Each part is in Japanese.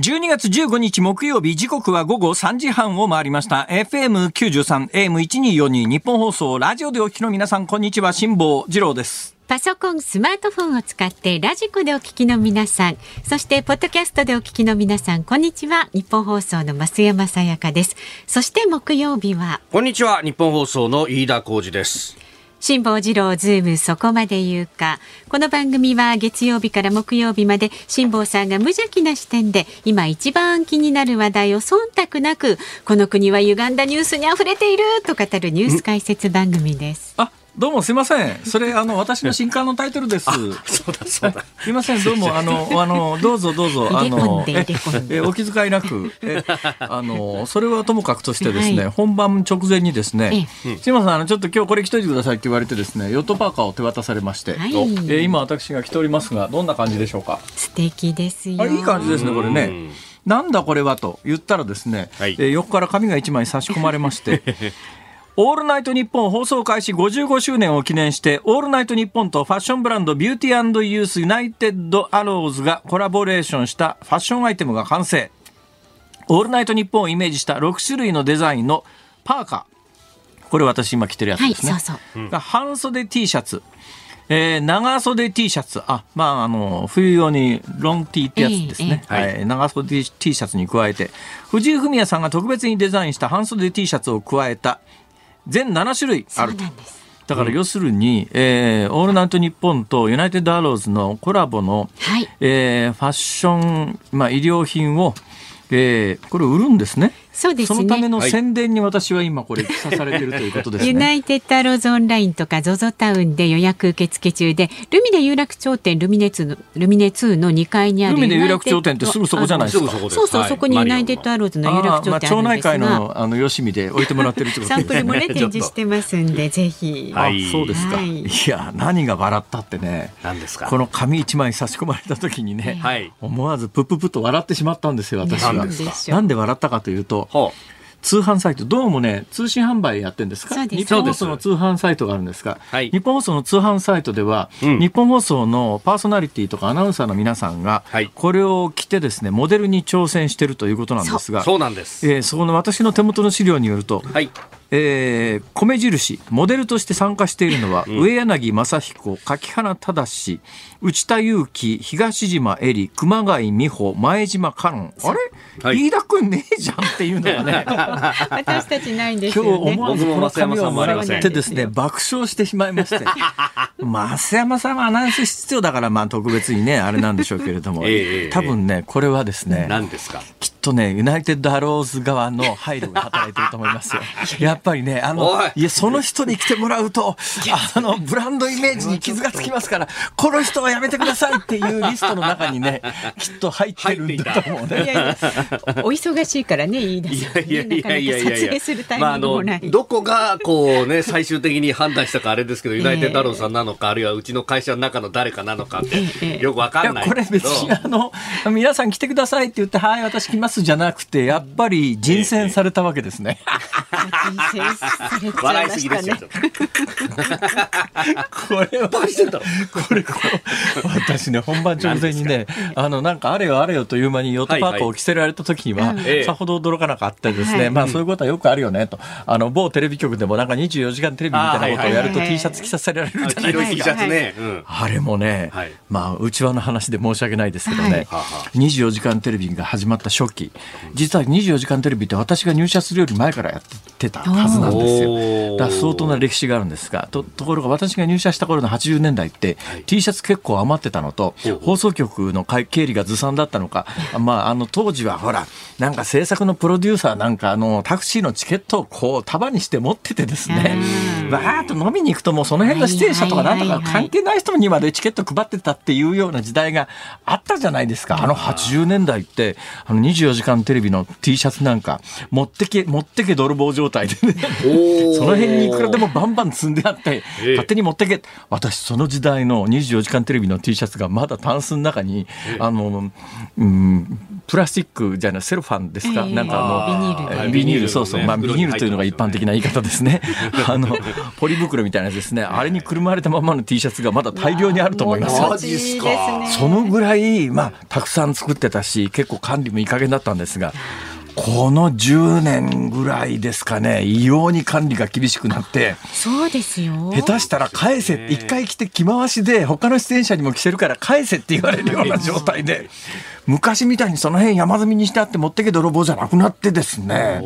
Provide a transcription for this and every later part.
12月15日木曜日時刻は午後3時半を回りました FM93 AM1242 ニッポン放送ラジオでお聞きの皆さんこんにちは辛坊治郎ですパソコン、スマートフォンを使ってラジコでお聞きの皆さん、そしてポッドキャストでお聞きの皆さん、こんにちは。ニッポン放送の増山さやかです。そして木曜日は。こんにちは。ニッポン放送の飯田浩司です。辛坊治郎ズームそこまで言うか。この番組は月曜日から木曜日まで辛坊さんが無邪気な視点で今一番気になる話題を忖度なくこの国は歪んだニュースに溢れていると語るニュース解説番組です。あどうもすみません。それあの私の新刊のタイトルです。そうだそうだ。すみません。どうも あのあのどうぞどうぞあのえお気遣いなくえあのそれはともかくとしてですね、はい、本番直前にですね、すみませんあのちょっと今日これ着といてくださいって言われてですねヨットパーカーを手渡されまして、はい、え今私が着ておりますがどんな感じでしょうか？素敵ですよ。いい感じですねこれね。なんだこれはと言ったらですね、はい、え横から紙が一枚差し込まれまして オールナイトニッポン放送開始55周年を記念して、オールナイトニッポンとファッションブランドビューティーユースユナイテッドアローズがコラボレーションしたファッションアイテムが完成。オールナイトニッポンをイメージした6種類のデザインのパーカー。これ私今着てるやつですね。はい、そうそう。半袖 T シャツ。えー、長袖 T シャツ、あ、まあ、あの、冬用にロン T ってやつですね。えーえー、はい、長袖 T シャツに加えて、藤井フミヤさんが特別にデザインした半袖 T シャツを加えた、全7種類あると。だから要するに、えー、オールナイトニッポンとユナイテッドアローズのコラボの、はい、えー、ファッション、まあ、医療品を、えー、これ売るんですね。そうですね。そのための宣伝に私は今これ記さされているということですね。ユナイテッドアローズオンラインとか ZOZO タウンで予約受付中で、ルミネ有楽町店ルミネ2のルミネ2の2階にあるルミネ有楽町店ってすぐそこじゃないですか？そうそう、そこにユナイテッドアローズの有楽町店あるんですが、まあ、町内会のあのよしみで置いてもらってるってことですね。サンプルもね 展示してますんでぜひ。はい、そうですか。はい、いや何が笑ったってね。何ですか？この紙一枚差し込まれた時にね、はい、思わずプププと笑ってしまったんですよ私は。なんで笑ったかというと。はあ。通販サイト、どうもね、通信販売やってるんですか？日本放送の通販サイトがあるんですが、はい、日本放送の通販サイトでは、うん、日本放送のパーソナリティとかアナウンサーの皆さんが、はい、これを着てですね、モデルに挑戦しているということなんですが、そうなんです。えー、そこの私の手元の資料によると、はい、えー、米印モデルとして参加しているのは、うん、上柳正彦柿原忠内田裕樹東島恵里熊谷美穂前島香音。あれ、はい、飯田君ねえじゃんっていうのがね。私たちないんですよ、ね、今日思わずこの紙をもらってですね爆笑してしまいまして。増山さんはアナウンス必要だからまあ特別にねあれなんでしょうけれども、えー、多分ねこれはですね何ですか？きっとねユナイテッドアローズ側の配慮が働いてると思いますよ。や っぱりねあのい。やその人に来てもらうと あのブランドイメージに傷がつきますからこの人はやめてくださいっていうリストの中にね きっと入ってるんだと思うね。いやいや。お忙しいからねいいですよ、ね、いやいやいやいや。撮影するタイミングもない、まあ、どこがこうね最終的に判断したかあれですけどユナイテッドアローさんなのか、あるいはうちの会社の中の誰かなのかってよくわかんないこれ別にあの皆さん来てくださいって言ってはい私来ますじゃなくてやっぱり人選されたわけですね。笑いすぎですよ。これはこれこ私ね本番直前にねあのなんかあれよあれよという間にヨットパークを着せられた時には、さほど驚かなかったですね、まあそういうことはよくあるよねと。あの某テレビ局でもなんか24時間テレビみたいなことをやると T シャツ着させられるじゃないですか。あれもね、まあ内輪の話で申し訳ないですけどね、24時間テレビが始まった初期。実は24時間テレビって私が入社するより前からやってたはずなんですよ。だ相当な歴史があるんですがとところが私が入社した頃の80年代って、はい、T シャツ結構余ってたのと放送局の経理がずさんだったのか、まあ、あの当時はほらなんか制作のプロデューサーなんかあのタクシーのチケットをこう束にして持っててですねわーっと飲みに行くともうその辺の出演者とかなんとか関係ない人にまでチケット配ってたっていうような時代があったじゃないですか。あの80年代ってあの24時間テレビの T シャツなんか持ってけ持ってけ泥棒状態でね。その辺にいくらでもバンバン積んであって、勝手に持ってけ私その時代の24時間テレビの T シャツがまだタンスの中に、あの、うん、プラスチックじゃないセロファンですか、えー、なんかあのビニールビニールそうそう、まあ、ビニールというのが一般的な言い方ですね。あのポリ袋みたいなやつですね。あれにくるまれたままの T シャツがまだ大量にあると思います。よそのぐらい、まあ、たくさん作ってたし結構管理もいい加減だったんですがこの10年ぐらいですかね、異様に管理が厳しくなって、そうですよ。下手したら返せって、一回来て着回しで、他の出演者にも着せるから返せって言われるような状態で、昔みたいにその辺山積みにしてあって持ってけ泥棒じゃなくなってですね、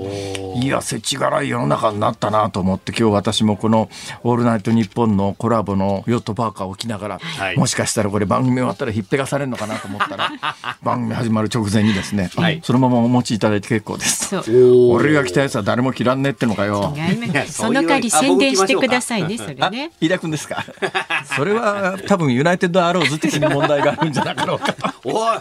いや、世知辛い世の中になったなと思って、今日私もこのオールナイトニッポンのコラボのヨットパーカーを着ながら、はい、もしかしたらこれ番組終わったらひっぺがされるのかなと思ったら、番組始まる直前にですね、はい、そのままお持ちいただいて結構です。俺が着たやつは誰も着らんねってのかよ。その代わり宣伝してくださいね、それね。飯田君ですか？それは多分ユナイテッドアローズ的に問題があるんじゃなかろうかと。おい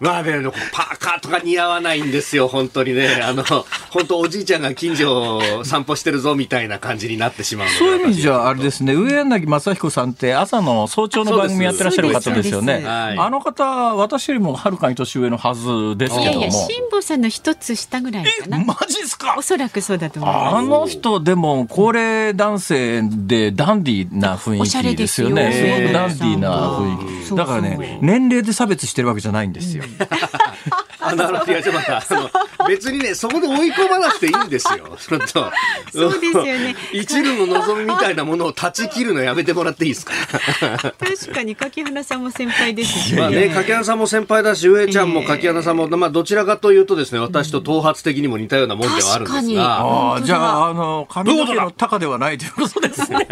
まあね、パーカーとか似合わないんですよ、本当にね。あの、本当おじいちゃんが近所を散歩してるぞみたいな感じになってしまうそういう意味じゃあれですね、上柳正彦さんって朝の早朝の番組やってらっしゃる方ですよね。あの方、私よりもはるかに年上のはずですけども。いやいや、辛坊さんの一つ下ぐらいかな。マジっすか？おそらくそうだと思います。あの人、でも、高齢男性でダンディーな雰囲気ですよね。すごくダンディーな雰囲気。だからね、年齢で差別してるわけじゃないんですよ。あなるほどいやちょっと別にねそこで追い込まなくていいんですよ。そ とそうですよね。一縷の望みみたいなものを断ち切るのやめてもらっていいですか？確かに柿花さんも先輩ですしまあね柿花さんも先輩だし上ちゃんも柿花さんも、まあどちらかというとですね私と頭髪的にも似たようなもんではあるんですが、あじゃああの髪の毛の高ではないということですね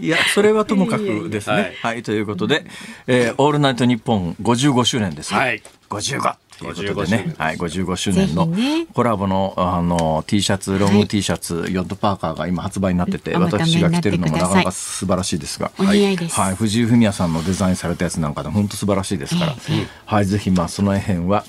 いや、それはともかくですね。はい、はい、ということで、えー、オールナイトニッポン55周年です。はい。55。ということでね、はい、55周年のコラボのあの T シャツ、ロング T シャツ、ヨットパーカーが今発売になってて、私が着てるのもなかなか素晴らしいですが、はい、はい、藤井フミヤさんのデザインされたやつなんかで本当素晴らしいですから、はい、ぜひまあその辺は。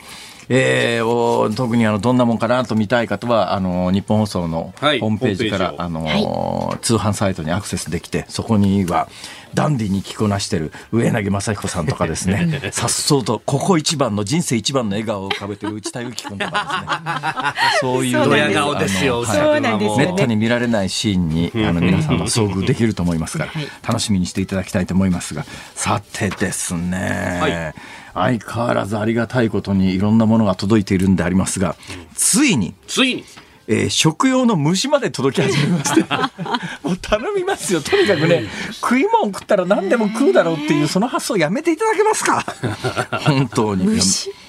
えー、特にあのどんなもんかなと見たい方はあの日本放送のホームページから、はい、あの、はい、通販サイトにアクセスできてそこにはダンディに着こなしてる上柳正彦さんとかですね。さっそうとここ一番の人生一番の笑顔を浮かべてる内田有紀君とかですね。そういうドヤ顔ですよ、はい、めったに見られないシーンにあの皆さんは遭遇できると思いますから、楽しみにしていただきたいと思いますが。さてですね、はい相変わらずありがたいことにいろんなものが届いているんでありますが、ついに、ついに、えー、食用の虫まで届き始めまして もう頼みますよとにかくね。食い物食ったら何でも食うだろうっていうその発想やめていただけますか？本当に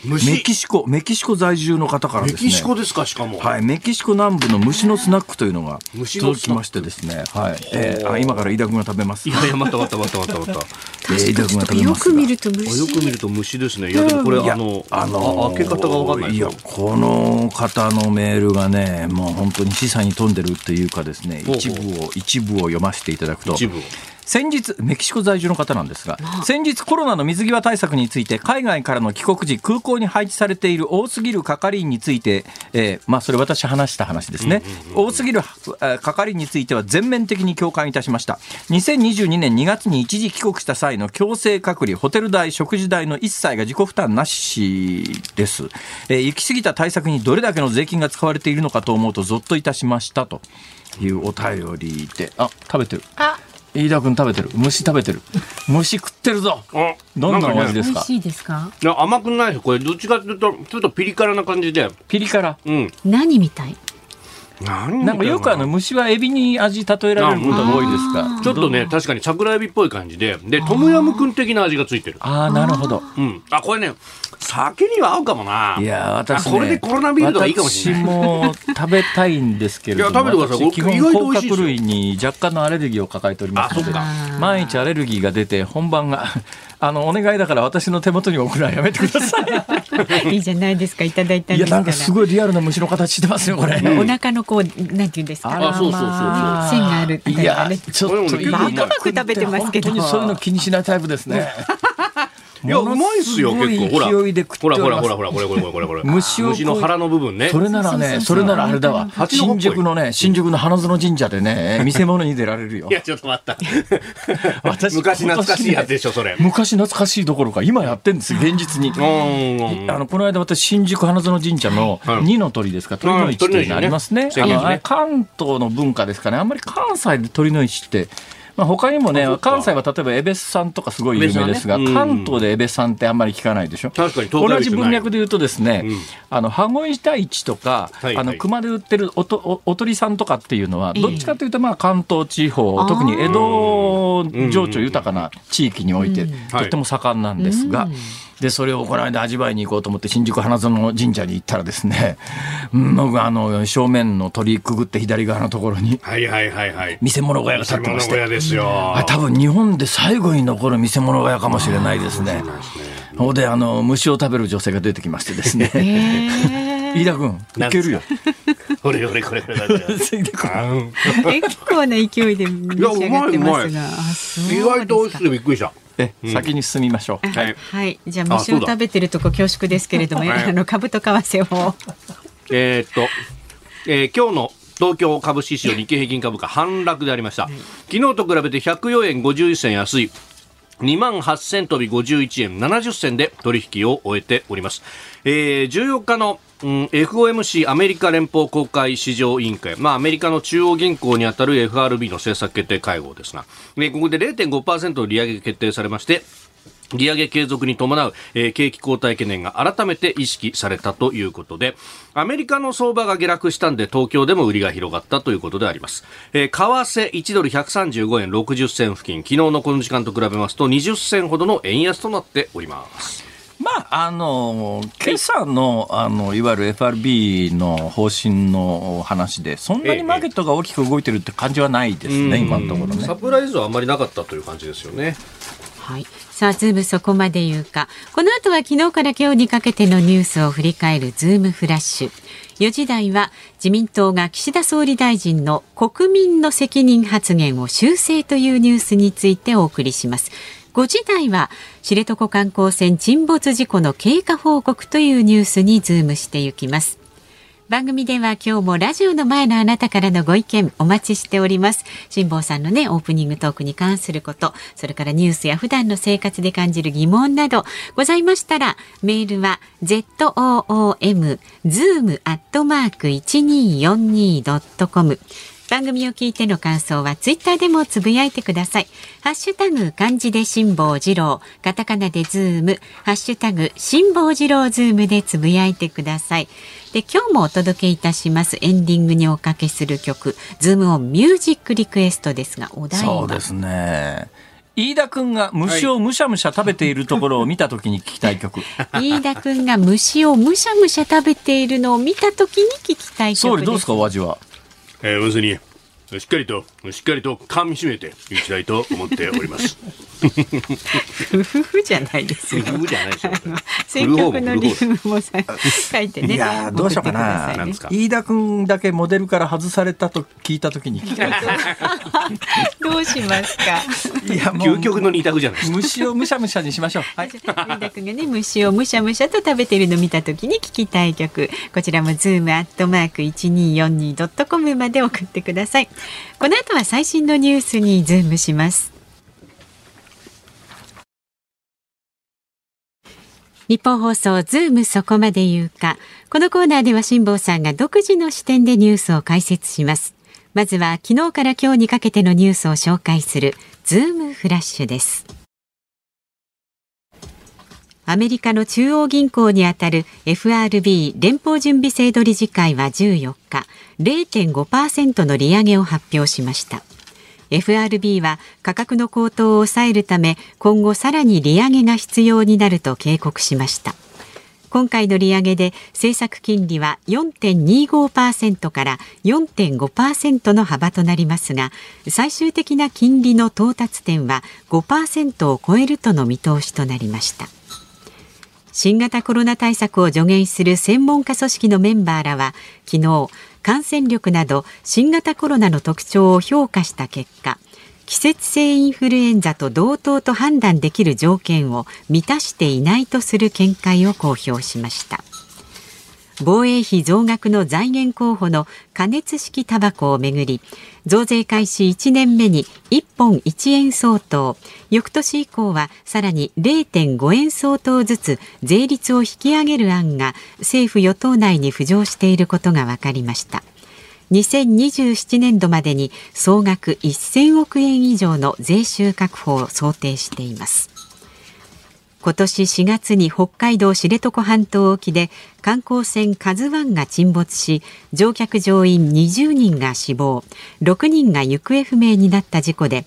メキシコメキシコ在住の方からですね。メキシコですかしかも。はいメキシコ南部の虫のスナックというのが届きましてですね。はい、えー、あ今から飯田君が食べます。いやいやまたまたまたまたまた。えー、飯田君が食べますよく見ると虫。よく見ると虫ですね。いやでもこれあのあの開け方がわかんないいやこの方のメールがねもう本当に示唆に富んでるっていうかですね一部を一部を読ませていただくと先日メキシコ在住の方なんですが先日コロナの水際対策について海外からの帰国時空港に配置されている多すぎる係員について、えー、まあそれ私話した話ですね、多すぎる係員については全面的に共感いたしました。2022年2月に一時帰国した際の強制隔離ホテル代食事代の一切が自己負担なしです、えー、行き過ぎた対策にどれだけの税金が使われているのかと思うとゾッといたしましたというお便りで。あ食べてる。あ飯田君食べてる。虫食べてる。虫食ってるぞ。どんな味ですか、美味しいですか？いや甘くないこれ。どっちかというとちょっとピリ辛な感じで。ピリ辛？うん。何みたい？な。んかよくあの虫はエビに味例えられることが多いですか？ちょっとね確かに桜エビっぽい感じで。でトムヤムクン的な味がついてる。ああなるほど、うん、あこれね酒には合うかもな。いや、私、ね、これでコロナビールとかいいかもしれない。私も食べたいんですけれども、いや、食べてください。基本、甲殻類に若干のアレルギーを抱えておりますので、毎日アレルギーが出て、本番が、あの、お願いだから私の手元に送るのはやめてください。いいじゃないですか、いただいたいや、なんかすごいリアルな虫の形してますよ、これ。お腹のこう、なんていうんですか。あ、そうそうそうそう。線があるいや、ちょっと、バクバク食べてますけど。本当にそういうの気にしないタイプですね。いや、うまいっすよ、結構。ほら。ほらほらほらほら、これこれこれこれ。虫虫の腹の部分ね。それならね、それならあれだわ。新宿のね、新宿の花園神社でね、見せ物に出られるよ。いや、ちょっと待った。私、昔懐かしいやつでしょ、それ。昔懐かしいどころか、今やってんです現実に。あの、この間私、新宿花園神社の二の鳥ですか、鳥の市っていうのありますね。あの、関東の文化ですかね。あんまり関西で鳥の市って、まあ、他にもね、関西は例えば江別さんとかすごい有名ですが、ね、関東で江別さんってあんまり聞かないでしょ？確かに同じ文脈で言うとですね、うん、あの、羽子板市とか、はいはい、あの、熊で売ってるおとおおとりさんとかっていうのは、どっちかというと、まあ、関東地方、えー、特に江戸情緒豊かな地域において、とっても盛んなんですが、でそれをこの間味わいに行こうと思って新宿花園神社に行ったらですね、僕あの正面の鳥居くぐって左側のところにはいはいはいはい見せ物小屋が建ってましてですよ多分日本で最後に残る見せ物小屋かもしれないですね。ほんであの虫を食べる女性が出てきましてですね。飯田君いけるよ。これこれこれこれ。結構な勢いで召し上がってますが。意外と美味しくてびっくりした。え、うん、先に進みましょう。はい、はい、じゃあ虫を食べてるとこ恐縮ですけれども、あの株と為替を。えっと、えー、今日の東京株式市場日経平均株価反落でありました。昨日と比べて104円51銭安い。2万8000飛び51円70銭で取引を終えております。えー、14日のうん、FOMC アメリカ連邦公開市場委員会、まあ、アメリカの中央銀行にあたる FRB の政策決定会合ですが、ねここで0.5%の利上げが決定されまして、利上げ継続に伴う、えー、景気後退懸念が改めて意識されたということで、アメリカの相場が下落したんで東京でも売りが広がったということであります。えー、為替1ドル135円60銭付近、昨日のこの時間と比べますと20銭ほどの円安となっております。まあ、あの今朝のあのいわゆる FRB の方針の話で、そんなにマーケットが大きく動いてるって感じはないですね、今のところね。サプライズはあんまりなかったという感じですよね。はい。さあ、ズームそこまで言うか。この後は昨日から今日にかけてのニュースを振り返るズームフラッシュ。4時台は自民党が岸田総理大臣の国民の責任発言を修正というニュースについてお送りします。5時台は知床観光船沈没事故の経過報告というニュースにズームしていきます。番組では今日もラジオの前のあなたからのご意見お待ちしております。辛坊さんのね、オープニングトークに関すること、それからニュースや普段の生活で感じる疑問などございましたら、メールは zoom zoom アットマーク 1242.com 番組を聞いての感想はツイッターでもつぶやいてください。ハッシュタグ漢字で辛坊治郎、カタカナでズーム、ハッシュタグ辛坊治郎ズームでつぶやいてください。で今日もお届けいたしますエンディングにおかけする曲ズームオンミュージックリクエストですがお題は？そうですね飯田君が虫をむしゃむしゃ食べているところを見たときに聞きたい曲。飯田君が虫をむしゃむしゃ食べているのを見たときに聞きたい曲です。総理どうですかお味は？えー、まさにしっかりとしっかりと噛み締めていきたいと思っております。夫婦じゃないですよ。夫婦じゃないですよ。選曲の理由もさ書いてね。いやどうしようかな。飯田君だけモデルから外されたと聞いたときに聞きたい。どうしますか？いや究極の二択じゃないですか。虫をむしゃむしゃにしましょう。はい。飯田君がね虫をむしゃむしゃと食べているのを見たときに聞きたい曲。こちらもズームアットマーク一二四二ドットコムまで送ってください。この後は最新のニュースにズームします。ニッポン放送ズームそこまで言うか。このコーナーでは辛坊さんが独自の視点でニュースを解説します。まずは昨日から今日にかけてのニュースを紹介するズームフラッシュです。アメリカの中央銀行にあたる FRB 連邦準備制度理事会は14日0.5%の利上げを発表しました。FRB は価格の高騰を抑えるため今後さらに利上げが必要になると警告しました。今回の利上げで政策金利は4.25%から4.5%の幅となりますが最終的な金利の到達点は5%を超えるとの見通しとなりました。新型コロナ対策を助言する専門家組織のメンバーらは昨日感染力など新型コロナの特徴を評価した結果季節性インフルエンザと同等と判断できる条件を満たしていないとする見解を公表しました。防衛費増額の財源候補の加熱式タバコをめぐり増税開始1年目に1本1円相当。翌年以降はさらに0.5円相当ずつ税率を引き上げる案が政府与党内に浮上していることが分かりました。2027年度までに総額1000億円以上の税収確保を想定しています。今年4月に北海道知床半島沖で観光船カズワンが沈没し乗客乗員20人が死亡6人が行方不明になった事故で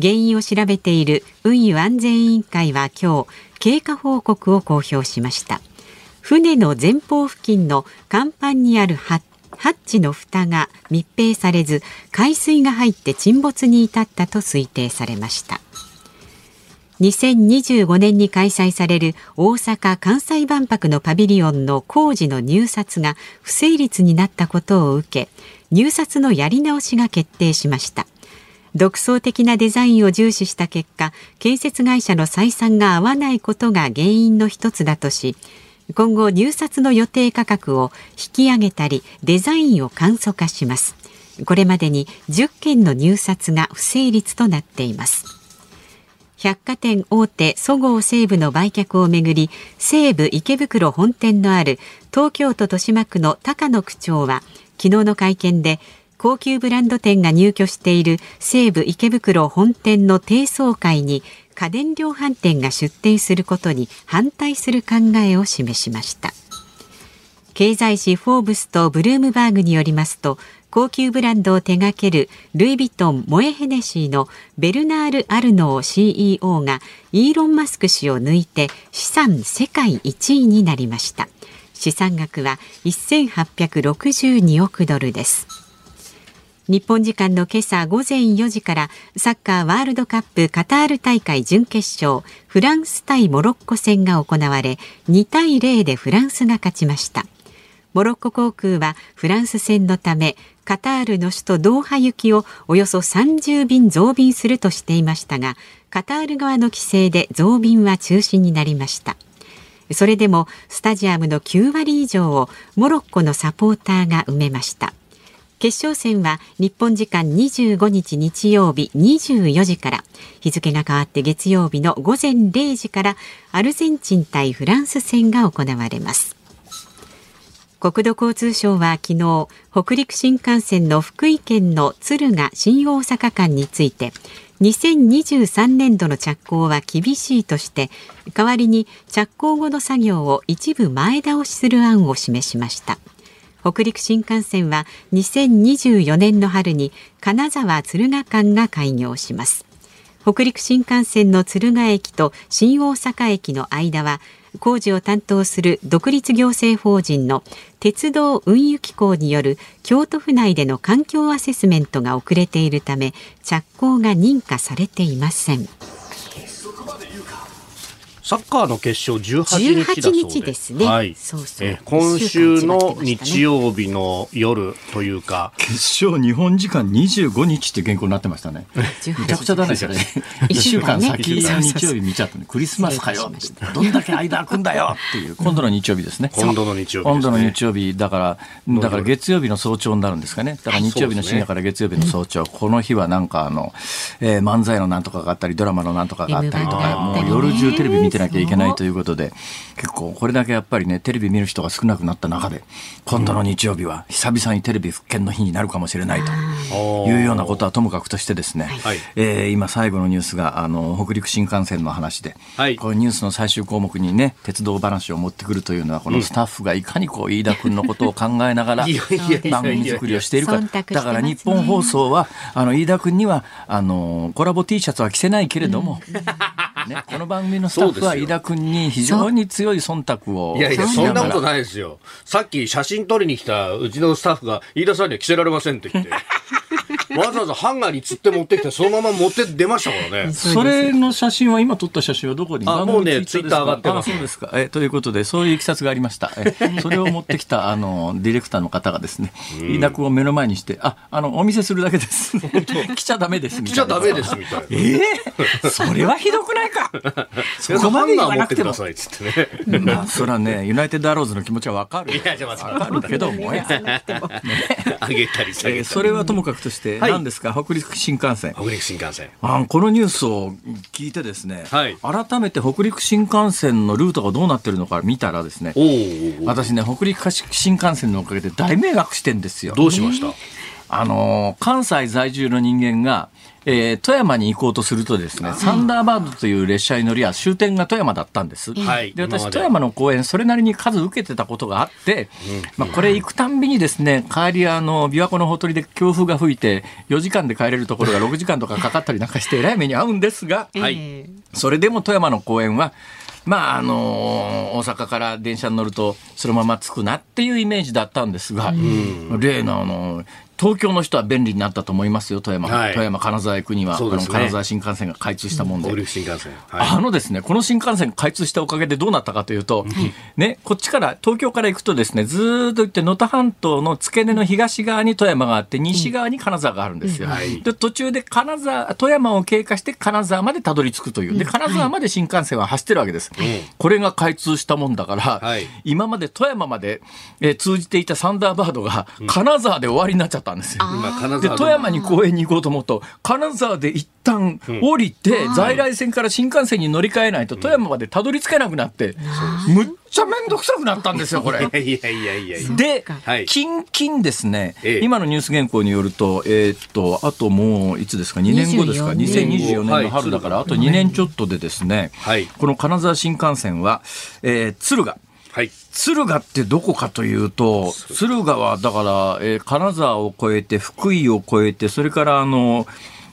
原因を調べている運輸安全委員会は今日経過報告を公表しました。船の前方付近の甲板にあるハッチの蓋が密閉されず海水が入って沈没に至ったと推定されました。2025年に開催される大阪・関西万博のパビリオンの工事の入札が不成立になったことを受け入札のやり直しが決定しました。独創的なデザインを重視した結果建設会社の採算が合わないことが原因の一つだとし今後入札の予定価格を引き上げたりデザインを簡素化します。これまでに10件の入札が不成立となっています。百貨店大手そごう・西武の売却をめぐり西武池袋本店のある東京都豊島区の高野区長は昨日の会見で高級ブランド店が入居している西武池袋本店の低層階に家電量販店が出店することに反対する考えを示しました。経済誌フォーブスとブルームバーグによりますと高級ブランドを手掛けるルイ・ヴィトン・モエ・ヘネシーのベルナール・アルノー CEO がイーロン・マスク氏を抜いて資産世界1位になりました。資産額は1862億ドルです。日本時間の今朝午前4時からサッカーワールドカップカタール大会準決勝フランス対モロッコ戦が行われ2対0でフランスが勝ちました。モロッコ航空はフランス戦のためカタールの首都ドーハ行きをおよそ30便増便するとしていましたがカタール側の規制で増便は中止になりました。それでもスタジアムの9割以上をモロッコのサポーターが埋めました。決勝戦は日本時間25日日曜日24時から日付が変わって月曜日の午前0時からアルゼンチン対フランス戦が行われます。国土交通省は昨日北陸新幹線の福井県の敦賀新大阪間について2023年度の着工は厳しいとして代わりに着工後の作業を一部前倒しする案を示しました。北陸新幹線は2024年の春に金沢敦賀間が開業します。北陸新幹線の敦賀駅と新大阪駅の間は工事を担当する独立行政法人の鉄道運輸機構による京都府内での環境アセスメントが遅れているため着工が認可されていません。サッカーの決勝18日だそうですね。はい。そうそうえ今週の日曜日の夜というか、決勝日本時間25日って原稿になってましたね。めちゃくちゃだね、それ。一週間先の日曜日見ちゃったね。クリスマスかよ。どんだけ間空くんだよっていう。今度の日曜日ですね。今度の日曜日、今度の日曜日、だから、だから月曜日の早朝になるんですかね。だから日曜日の深夜から月曜日の早朝。この日はなんかあの、えー、漫才のなんとかがあったり、ドラマのなんとかがあったりとか、もう夜中テレビ見てなきゃいけないということで、結構これだけやっぱりね、テレビ見る人が少なくなった中で、今度の日曜日は久々にテレビ復権の日になるかもしれないというようなことはともかくとしてですね、はい、えー、今最後のニュースが、あの、北陸新幹線の話で、はい、このニュースの最終項目にね、鉄道話を持ってくるというのは、このスタッフがいかにこう、飯田君のことを考えながら、番組作りをしているか。だから日本放送は、あの、飯田君には、あの、コラボ T シャツは着せないけれども、ね、この番組のスタッフは飯田君に非常に強い忖度をいやいや、そんなことないですよ。さっき写真撮りに来たうちのスタッフが、飯田さんには着せられませんって言って。わざわざハンガーに釣って持ってきて、そのまま持って出ましたからね。それの写真は、今撮った写真はどこに？あ、もうね、ツイッター上がってます。そうですか。え、ということで、そういういきさつがありました。え、それを持ってきた、あの、ディレクターの方がですね、飯田君を目の前にして、あ、あの、お見せするだけです。来ちゃダメです、みたいな。来ちゃダメです、みたいな。ええそれはひどくないか。そこまで言わなくても。つってね。まあ、それはね、ユナイテッドアローズの気持ちはわかる。いや、じゃわかるけども、や。あげたり下げたり。それはともかくとして、何ですか、北陸新幹線。北陸新幹線。あこのニュースを聞いてですね、改めて北陸新幹線のルートがどうなってるのか見たらですね、私ね、北陸新幹線のおかげで大迷惑してんですよ。どうしました？あの関西在住の人間が、えー、富山に行こうとするとですね、サンダーバードという列車に乗りは終点が富山だったんです。はい、で私富山の公演それなりに数受けてたことがあって、うん、まあこれ行くたんびにですね帰りあの琵琶湖のほとりで強風が吹いて4時間で帰れるところが6時間とかかかったりなんかしてえらい目に遭うんですが、はい、それでも富山の公演はまああの大阪から電車に乗るとそのまま着くなっていうイメージだったんですが、うん、例のあの東京の人は便利になったと思いますよ、富山、はい、富山、金沢行くには、ね、の金沢新幹線が開通したもんで、新幹線、はい、あのですね、この新幹線開通したおかげでどうなったかというと、うん、ね、こっちから、東京から行くとですね、ずっと行って、能登半島の付け根の東側に富山があって、西側に金沢があるんですよ。うん。で途中で金沢、富山を経過して金沢までたどり着くという、で金沢まで新幹線は走ってるわけです。これが開通したもんだから、今まで富山まで、えー、通じていたサンダーバードが金沢で終わりになっちゃったんですよ。で富山に公園に行こうと思うと金沢で一旦降りて、うん、在来線から新幹線に乗り換えないと富山までたどり着けなくなって、うん、むっちゃ面倒くさくなったんですよこれ。いやいやいやいやで、はい、近々ですね、ええ、今のニュース原稿によると,、えー、っとあともういつですか？2年後ですか？2024年。の春だから、あと2年ちょっとでですね、はい、この金沢新幹線は、えー、敦賀はい、敦賀ってどこかというと、敦賀はだから、えー、金沢を越えて、福井を越えて、それからあの、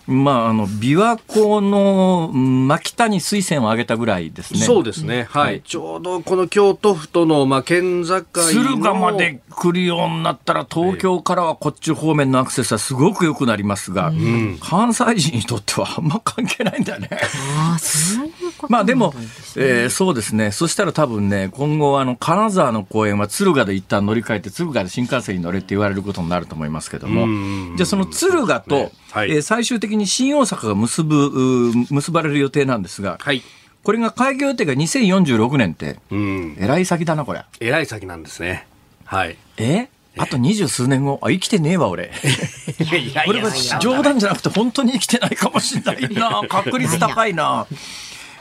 まあ、あの琵琶湖の真北に水線を上げたぐらいですね。そうですね、はい、はい、ちょうどこの京都府との、まあ、県境敦賀まで来るようになったら、東京からはこっち方面のアクセスはすごく良くなりますが、うん、関西人にとってはあんま関係ないんだよね。あそういうことまあでも、えー、そうですね、そしたら多分ね、今後あの、金沢の公園は敦賀で一旦乗り換えて、敦賀で新幹線に乗れって言われることになると思いますけども、じゃあその敦賀と、はい、えー、最終的に新大阪が結ぶ結ばれる予定なんですが、はい、これが開業予定が2046年って、うん、えらい先だな、これ。えらい先なんですね。はい。え？あと二十数年後、あ、生きてねえわ、俺。これは冗談じゃなくて、本当に生きてないかもしれないな。確率高いな。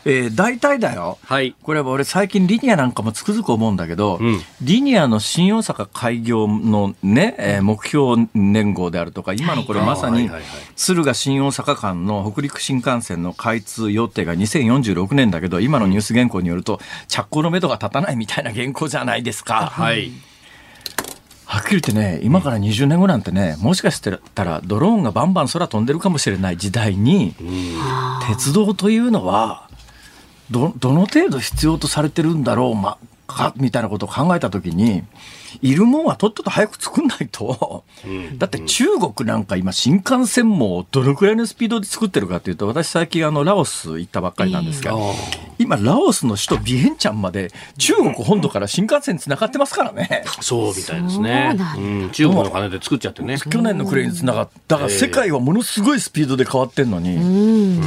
えー、大体だよ、はい、これは俺最近リニアなんかもつくづく思うんだけど、うん、リニアの新大阪開業のね、えー、目標年号であるとか今のこれまさに敦賀新大阪間の北陸新幹線の開通予定が2046年だけど今のニュース原稿によると着工のめどが立たないみたいな原稿じゃないですか。はい。はっきり言ってね、今から20年後なんてね、もしかしたらドローンがバンバン空飛んでるかもしれない時代に、鉄道というのは、どどの程度必要とされてるんだろう、ま、かみたいなことを考えたときに、いるもんはとっとと早く作んないと、だって中国なんか今新幹線もどのくらいのスピードで作ってるかというと、私最近あのラオス行ったばっかりなんですが、今ラオスの首都ビエンチャンまで中国本土から新幹線つながってますからね。そうみたいですね。うん、中国の金で作っちゃってね。去年の暮れにつながった。だから世界はものすごいスピードで変わってんのに、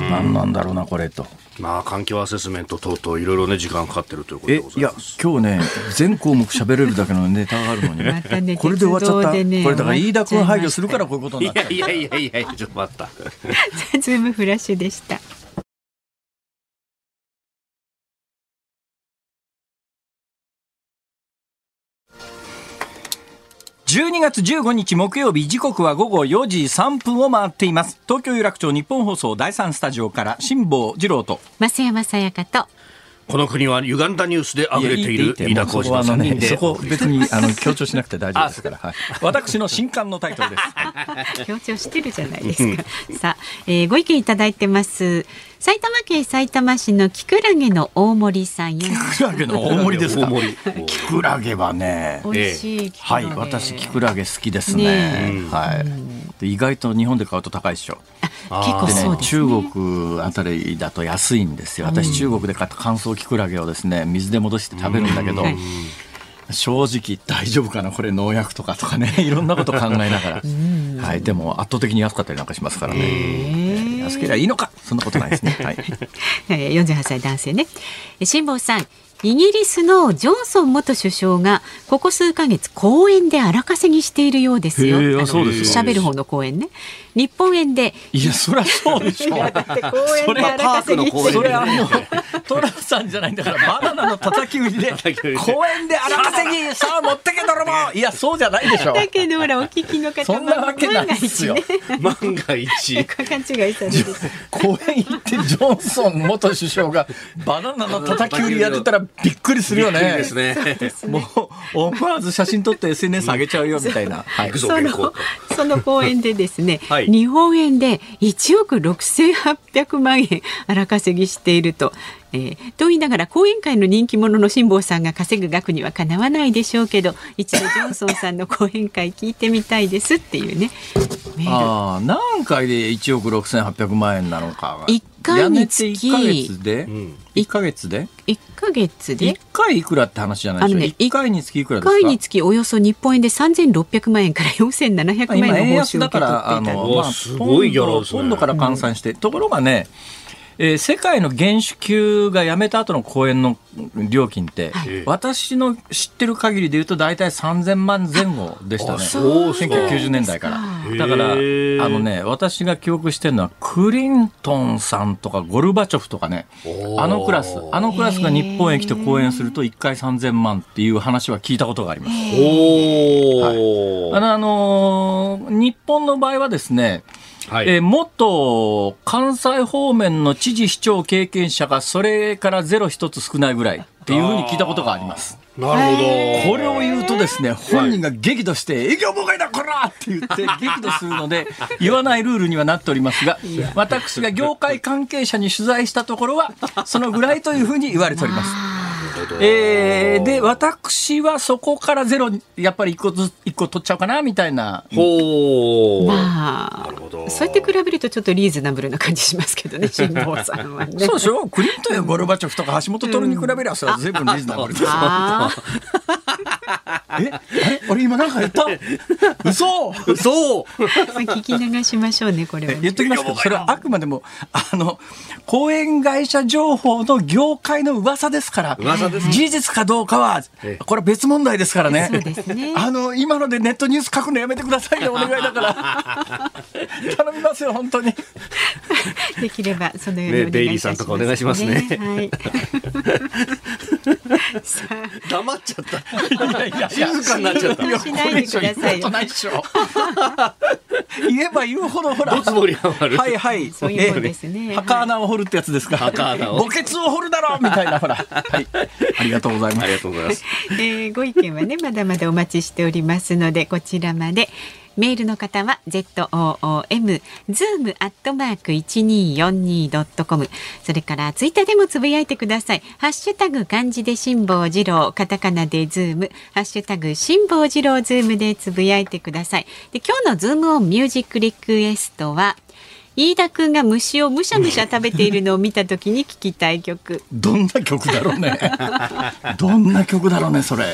何なんだろうな、これと。まあ、環境アセスメント等々いろいろね時間かかってるということでございます。いや今日ね全項目喋れるだけのネタがあるのにねね、これで終わっちゃった、ね、これだから飯田君配慮するからこういうことになっちゃういやいやいやいやちょっと待ったズームフラッシュでした12月15日木曜日時刻は午後4時3分を回っています。東京有楽町日本放送第3スタジオから辛坊治郎と増山さやかとこの国は歪んだニュースで溢れている飯田浩司さんね、そこ別にあの強調しなくて大丈夫ですから、はい、私の新刊のタイトルです。強調してるじゃないですか。さあ、えー、ご意見いただいてます。埼玉県埼玉市のキクラゲの大森さん。キクラゲの大森ですか？キクラゲはね、美味しい。はい、私キクラゲ好きですね。ねはい。意外と日本で買うと高いでしょ結構ね、中国あたりだと安いんですよ。私、中国で買った乾燥キクラゲをですね水で戻して食べるんだけど、正直大丈夫かなこれ農薬とかとか ねいろんなこと考えながら、はい、でも圧倒的に安かったりなんかしますからね。安ければいいのかそんなことないですね、はい、48歳男性ね。辛坊さんイギリスのジョンソン元首相がここ数ヶ月公園で荒稼ぎしているようですよ。喋る方の公園ね。日本円で。いや、そりゃそうでしょ。だって公園で荒稼ぎしてそれはもう、トランさんじゃないんだから、バナナの叩き売りで、公園で荒稼ぎ、さあ持ってけ泥棒 いや、そうじゃないでしょ。だけど、ほら、お聞きの方そんなわけないですよ。万が一。勘違いされて公園行って、ジョンソン元首相がバナナの叩き売りやってたらびっくりするよね。ですね。もう、思わず写真撮って SNS 上げちゃうよみたいな。はい、その、その公園でですね、はい、日本円で1億6800万円荒稼ぎしていると。えー、と言いながら講演会の人気者の辛坊さんが稼ぐ額にはかなわないでしょうけど一度ジョンソンさんの講演会聞いてみたいですっていうね。ああ何回で1億6800万円なのか1回につき1ヶ月で、うん、1ヶ月で？1ヶ月で？1回いくらって話じゃないですか、ね、1回につきいくらですか？1回につきおよそ日本円で3600万円から4700万円の報酬を受け取っていたあの、まあ、すごいギャラですね。ポンドから換算して、うん、ところがねえー、世界の原種級がやめた後の公演の料金って、はい、私の知ってる限りでいうと大体3000万前後でしたね。1990年代から。だからあのね私が記憶してるのはクリントンさんとかゴルバチョフとかね。あのクラス。あのクラスが日本へ来て公演すると1回3000万っていう話は聞いたことがあります。はい、あの日本の場合はですねはい、えー、元関西方面の知事、市長経験者がそれからゼロ一つ少ないぐらいっていうふうに聞いたことがあります。なるほど。これを言うとですね、本人が激怒して、営業妨害だ、こらって言って激怒するので、言わないルールにはなっておりますが、私が業界関係者に取材したところは、そのぐらいというふうに言われております。えー、で私はそこからゼロやっぱり一個ず一個取っちゃおうかなみたいな。ほう。まあそうやって比べるとちょっとリーズナブルな感じしますけどね 辛坊さんはね。そうでしょ？クリントンやゴルバチョフとか橋本徹に比べればそれは随分 リーズナブルですよ。え？俺今なんか言った？嘘！嘘！聞き流しましょうねこれは、ね、言っときますけどそれはあくまでもあの講演会社情報の業界の噂ですから噂事実かどうかはこれは別問題ですからね。ね。あの今のでネットニュース書くのやめてくださいね お願いだから。頼みますよ本当に。できればそのようにお願いします、ね、デイリーさんとかお願いしますね、はい、黙っちゃった。いやいや静かになっちゃった。しないでくださいよ。言えば言うほどほら。はいはい。そういうですね。墓穴を掘るってやつですか。墓穴を。墓穴を。掘るだろうみたいなほら。はい。ありがとうございます。ありがとうございます。えー、ご意見はねまだまだお待ちしておりますのでこちらまで。メールの方は zoom zoom アットマーク一二四二ドットコム。それからツイッターでもつぶやいてください。ハッシュタグ漢字で辛坊治郎、カタカナでズーム、ハッシュタグ辛坊治郎ズームでつぶやいてください。で今日のズームオンミュージックリクエストは飯田君が虫をむしゃむしゃ食べているのを見たときに聞きたい曲。どんな曲だろうね。どんな曲だろうね、それ。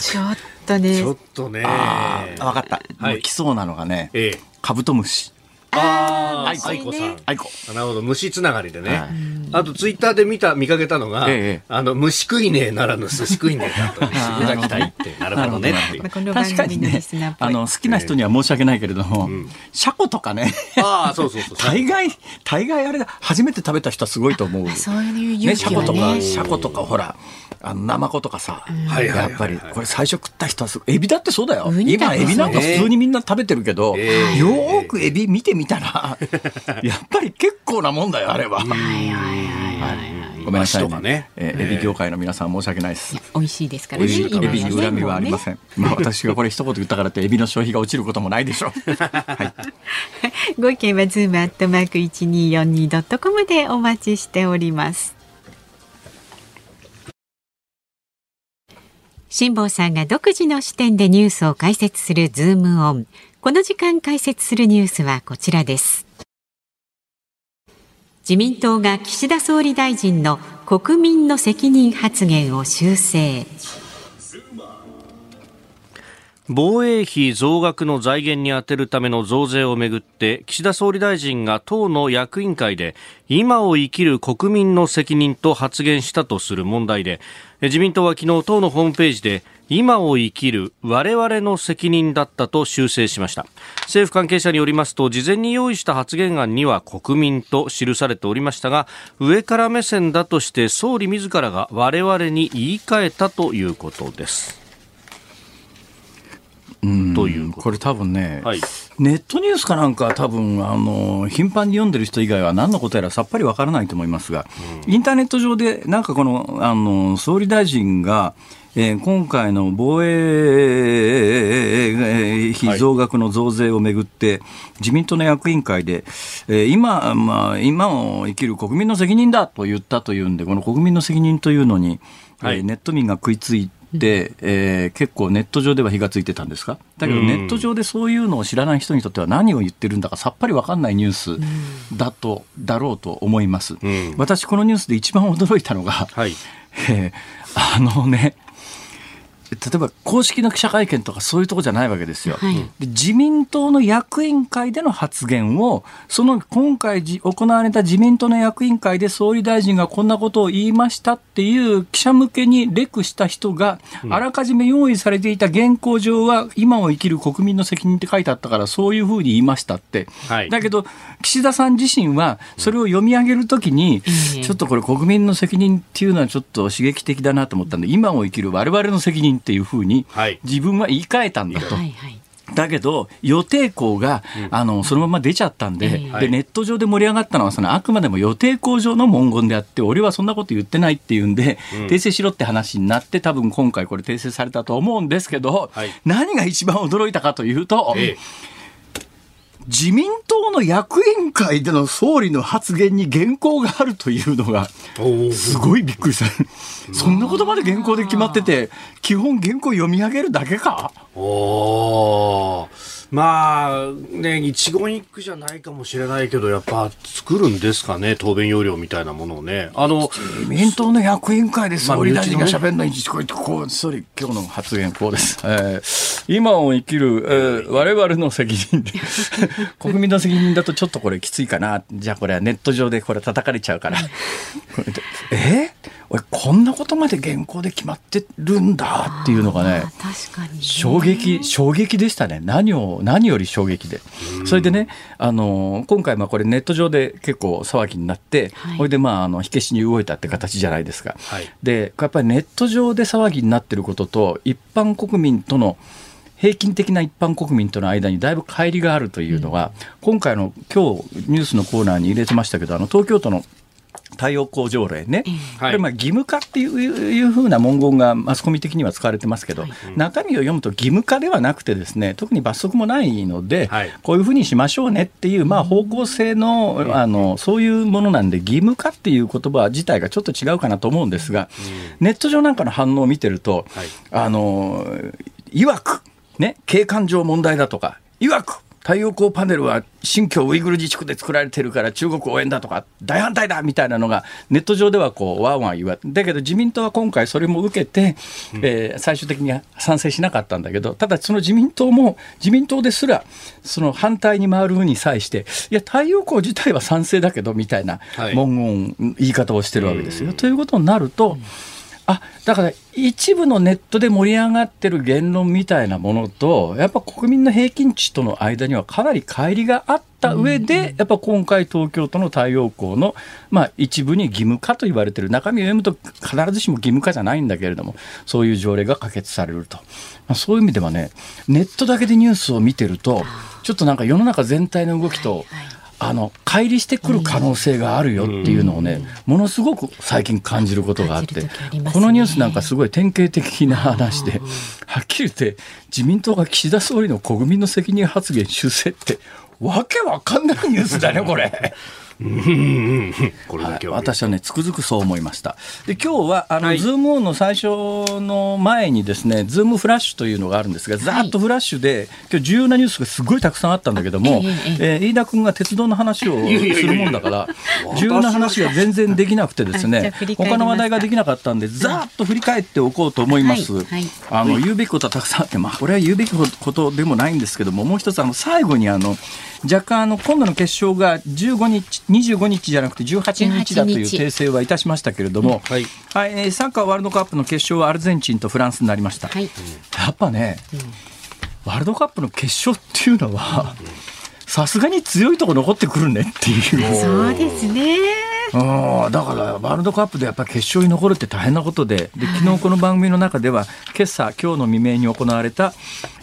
ちょっとね。ちょっとね。わかった。はい、来そうなのがね、ええ、カブトムシ。ああ、愛子さん。愛子。なるほど、虫つながりでね。あとツイッターで見た、見かけたのが、あの、虫食いねえならぬ寿司食いねえだと、いただきたいって。なるほどね。確かにね、あの、好きな人には申し訳ないけれども、シャコとかね。ああ、そうそうそう。大概、大概あれだ、初めて食べた人はすごいと思う。そういうね、シャコとか、シャコとか、ほら、あの、ナマコとかさ、やっぱり、これ最初食った人はすごい、エビだってそうだよ。今、エビなんか普通にみんな食べてるけど、よくエビ見てみたら、やっぱり結構なもんだよ、あれは。ごめんなさい、ねねえー、エビ業界の皆さん申し訳ないです。美味しいですからね。エビに恨みはありません。まあ私がこれ一言言ったからってエビの消費が落ちることもないでしょう。はい。ご意見はズームアットマーク一二四二ドットコムでお待ちしております。辛坊さんが独自の視点でニュースを解説するズームオン。この時間解説するニュースはこちらです。自民党が岸田総理大臣の国民の責任発言を修正。防衛費増額の財源に充てるための増税をめぐって岸田総理大臣が党の役員会で今を生きる国民の責任と発言したとする問題で自民党は昨日党のホームページで今を生きる我々の責任だったと修正しました。政府関係者によりますと事前に用意した発言案には国民と記されておりましたが上から目線だとして総理自らが我々に言い換えたということです。というこれ多分ね、はい、ネットニュースかなんか多分あの頻繁に読んでる人以外は何のことやらさっぱりわからないと思いますが、うん、インターネット上でなんかこのあの総理大臣がえー、今回の防衛費増額の増税をめぐって、自民党の役員会で、えー、今、まあ、今を生きる国民の責任だと言ったというんで、この国民の責任というのに、はい、えー、ネット民が食いついで、えー、結構ネット上では火がついてたんですか？だけどネット上でそういうのを知らない人にとっては何を言ってるんだかさっぱり分かんないニュースだと、だろうと思います、私このニュースで一番驚いたのが、はい、えー、あのね例えば公式の記者会見とかそういうとこじゃないわけですよ。はい、で自民党の役員会での発言をその今回行われた自民党の役員会で総理大臣がこんなことを言いましたっていう記者向けにレクした人が、あらかじめ用意されていた原稿上は今を生きる国民の責任って書いてあったからそういうふうに言いましたって、はい、だけど岸田さん自身はそれを読み上げるときに、ちょっとこれ国民の責任っていうのはちょっと刺激的だなと思ったんで今を生きる我々の責任っていうふうに自分は言い換えたんだと。はいはい。だけど、予定校が、うん、あのそのまま出ちゃったんでで、ネット上で盛り上がったのはその、あくまでも予定校上の文言であって、俺はそんなこと言ってないっていうんで、うん、訂正しろって話になって、多分今回、これ、訂正されたと思うんですけど、はい、何が一番驚いたかというと、ええ自民党の役員会での総理の発言に原稿があるというのが、すごいびっくりした。そんなことまで原稿で決まってて、基本原稿読み上げるだけか？おまあね、一言一句じゃないかもしれないけど、やっぱ作るんですかね、答弁要領みたいなものをね。あの、自民党の役員会で総理大臣が喋るのに、こう、こう、総理、今日の発言こうです。えー、今を生きる、えー、我々の責任 国民の責任だとちょっとこれきついかな。じゃあこれはネット上でこれ叩かれちゃうから。えー俺こんなことまで原稿で決まってるんだっていうのがね衝撃衝撃でしたね。何を何より衝撃で。それでねあの今回まあこれネット上で結構騒ぎになって、はい、それでまああの火消しに動いたって形じゃないですか、はい、でやっぱりネット上で騒ぎになってることと一般国民との平均的な一般国民との間にだいぶ乖離があるというのが、うん、今回の今日ニュースのコーナーに入れてましたけどあの東京都の太陽光条例ね、これまあ義務化っていういうふうな文言がマスコミ的には使われてますけど、はい、中身を読むと義務化ではなくてですね特に罰則もないので、はい、こういうふうにしましょうねっていう、まあ、方向性のあのそういうものなんで義務化っていう言葉自体がちょっと違うかなと思うんですが、ネット上なんかの反応を見てると、はい、あのいわく、ね、景観上問題だとかいわく太陽光パネルは新疆ウイグル自治区で作られてるから中国応援だとか大反対だみたいなのがネット上ではこうわんわん言われだけど自民党は今回それも受けて、えー、最終的には賛成しなかったんだけどただその自民党も自民党ですらその反対に回るに際していや太陽光自体は賛成だけどみたいな文言、はい、言い方をしてるわけですよ。ということになると、うんあだから一部のネットで盛り上がってる言論みたいなものとやっぱ国民の平均値との間にはかなり乖離があった上で、やっぱ今回東京都の太陽光の、まあ、一部に義務化と言われてる中身を読むと必ずしも義務化じゃないんだけれどもそういう条例が可決されると、まあ、そういう意味ではねネットだけでニュースを見てるとちょっとなんか世の中全体の動きと、はいはいあの乖離してくる可能性があるよっていうのをね、ものすごく最近感じることがあって、このニュースなんかすごい典型的な話で、はっきり言って自民党が岸田総理の国民の責任発言修正ってわけわかんないニュースだねこれ。これだけは、はい、私はねつくづくそう思いました。で今日はあの、はい、ズームオンの最初の前にですねズームフラッシュというのがあるんですがざーっとフラッシュで、今日重要なニュースがすごいたくさんあったんだけども、えー、飯田君が鉄道の話をするもんだから重要な話が全然できなくてですね他の話題ができなかったんでざーっと振り返っておこうと思います、はい。はい、あの言うべきことはたくさんあってまあこれは言うべきことでもないんですけどももう一つあの最後にあの若干あの今度の決勝が15日25日じゃなくて18日だという訂正はいたしましたけれども、はい、はい、サッカーワールドカップの決勝はアルゼンチンとフランスになりました。はい、やっぱね、うん、ワールドカップの決勝っていうのは、さすがに強いとこ残ってくるねっていう。そうですね。うん、だからワールドカップでやっぱり決勝に残るって大変なことでで昨日この番組の中では今朝今日の未明に行われた、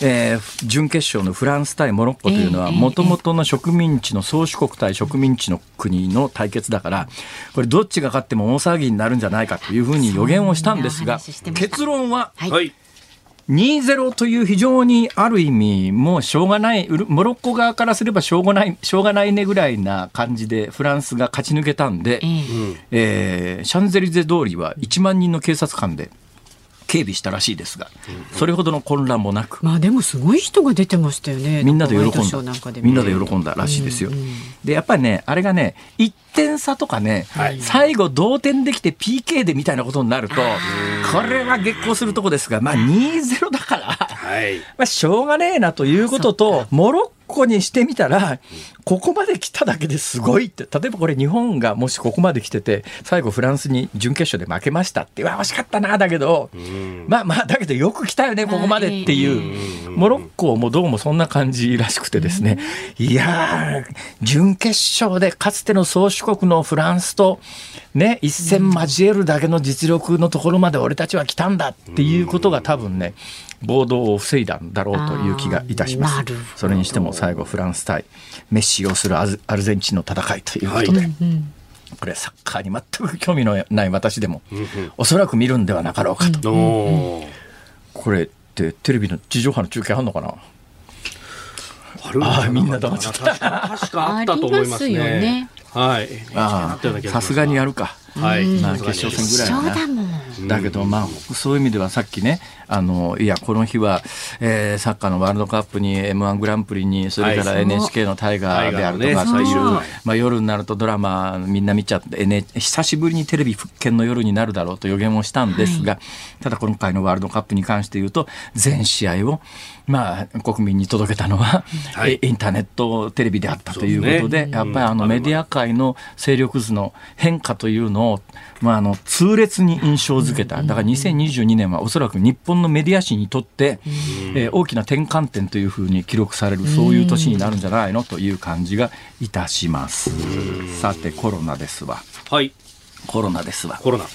えー、準決勝のフランス対モロッコというのはもともとの植民地の宗主国対植民地の国の対決だからこれどっちが勝っても大騒ぎになるんじゃないかというふうに予言をしたんですが結論は、はい2-0という非常にある意味もうしょうがないモロッコ側からすればしょうがないしょうがないねぐらいな感じでフランスが勝ち抜けたんで、うん、えー、シャンゼリゼ通りは1万人の警察官で警備したらしいですが、それほどの混乱もなく、まあでもすごい人が出てましたよね。みんなで喜んだ。みんなで喜んだらしいですよ。でやっぱりねあれがね1点差とかね、はい、最後同点できて PK でみたいなことになるとこれは激高するとこですが、まあ2-0だから、はい、まあしょうがねえなということとモロッコにしてみたら、ここまで来ただけですごいって、例えばこれ日本がもしここまで来てて、最後フランスに準決勝で負けましたって、うわ、惜しかったな、だけど、まあまあ、だけどよく来たよね、ここまでってい。う、モロッコもどうもそんな感じらしくてですね、いや準決勝でかつての宗主国のフランスと、ね、一戦交えるだけの実力のところまで俺たちは来たんだっていうことが多分ね、暴動を防いだんだろうという気がいたします。それにしても最後フランス対メッシをするアルゼンチンの戦いということで。はいこれサッカーに全く興味のない私でも、おそらく見るんではなかろうかと、これってテレビの地上波の中継あるのかな？ああみんな黙っちゃった。確かあったと思いますね。はい。さすがにやるか。はい、まあ決勝戦ぐらいだなだけどまあそういう意味ではさっきねあのいやこの日は、えー、サッカーのワールドカップに m 1グランプリにそれから NHK の大河であるとか、そういう、まあ、夜になるとドラマみんな見ちゃって、N、久しぶりにテレビ復権の夜になるだろうと予言をしたんですが、ただ今回のワールドカップに関して言うと全試合をまあ、国民に届けたのは、はい、インターネットテレビであったということで、ね、やっぱりあのメディア界の勢力図の変化というのを、まあ、あの痛烈に印象づけた、だから2022年はおそらく日本のメディア史にとって、えー、大きな転換点というふうに記録される、そういう年になるんじゃないのという感じがいたします。さて、コロナですわ。はい。コロナですわ。コロナ。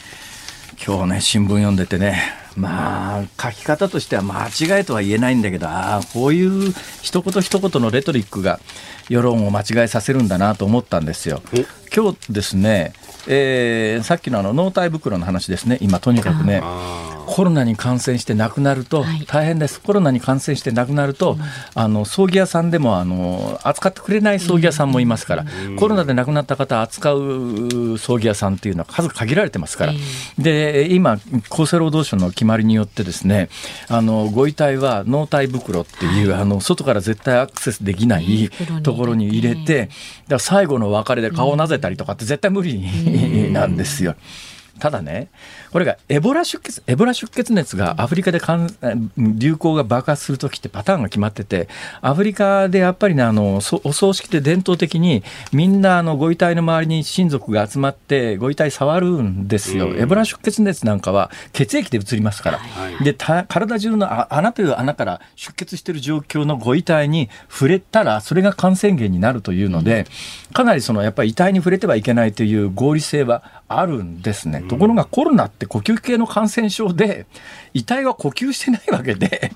今日ね、新聞読んでてね、まあ、書き方としては間違いとは言えないんだけど、ああ、こういう一言一言のレトリックが世論を間違えさせるんだなと思ったんですよ。今日ですね、えー、さっきのあの納体袋の話ですね、今とにかくね、コロナに感染して亡くなると大変です、はい、コロナに感染して亡くなると、うん、あの葬儀屋さんでもあの扱ってくれない葬儀屋さんもいますから、うん、コロナで亡くなった方扱う葬儀屋さんっていうのは数限られてますから、うん、で今、厚生労働省の決まりによってですねあのご遺体は納体袋っていう、はい、あの外から絶対アクセスできないところに入れて、だ最後の別れで顔をなぜたりとかって絶対無理 なんですよ。ただね、これがエボラ出血、エボラ出血熱がアフリカで流行が爆発するときってパターンが決まってて、アフリカでやっぱりね、あの、お葬式で伝統的にみんなあのご遺体の周りに親族が集まってご遺体触るんですよ。エボラ出血熱なんかは血液で移りますから。はい、で、体中の穴という穴から出血している状況のご遺体に触れたら、それが感染源になるというので、かなりそのやっぱり遺体に触れてはいけないという合理性はあるんですね。ところがコロナって呼吸系の感染症で遺体は呼吸してないわけで、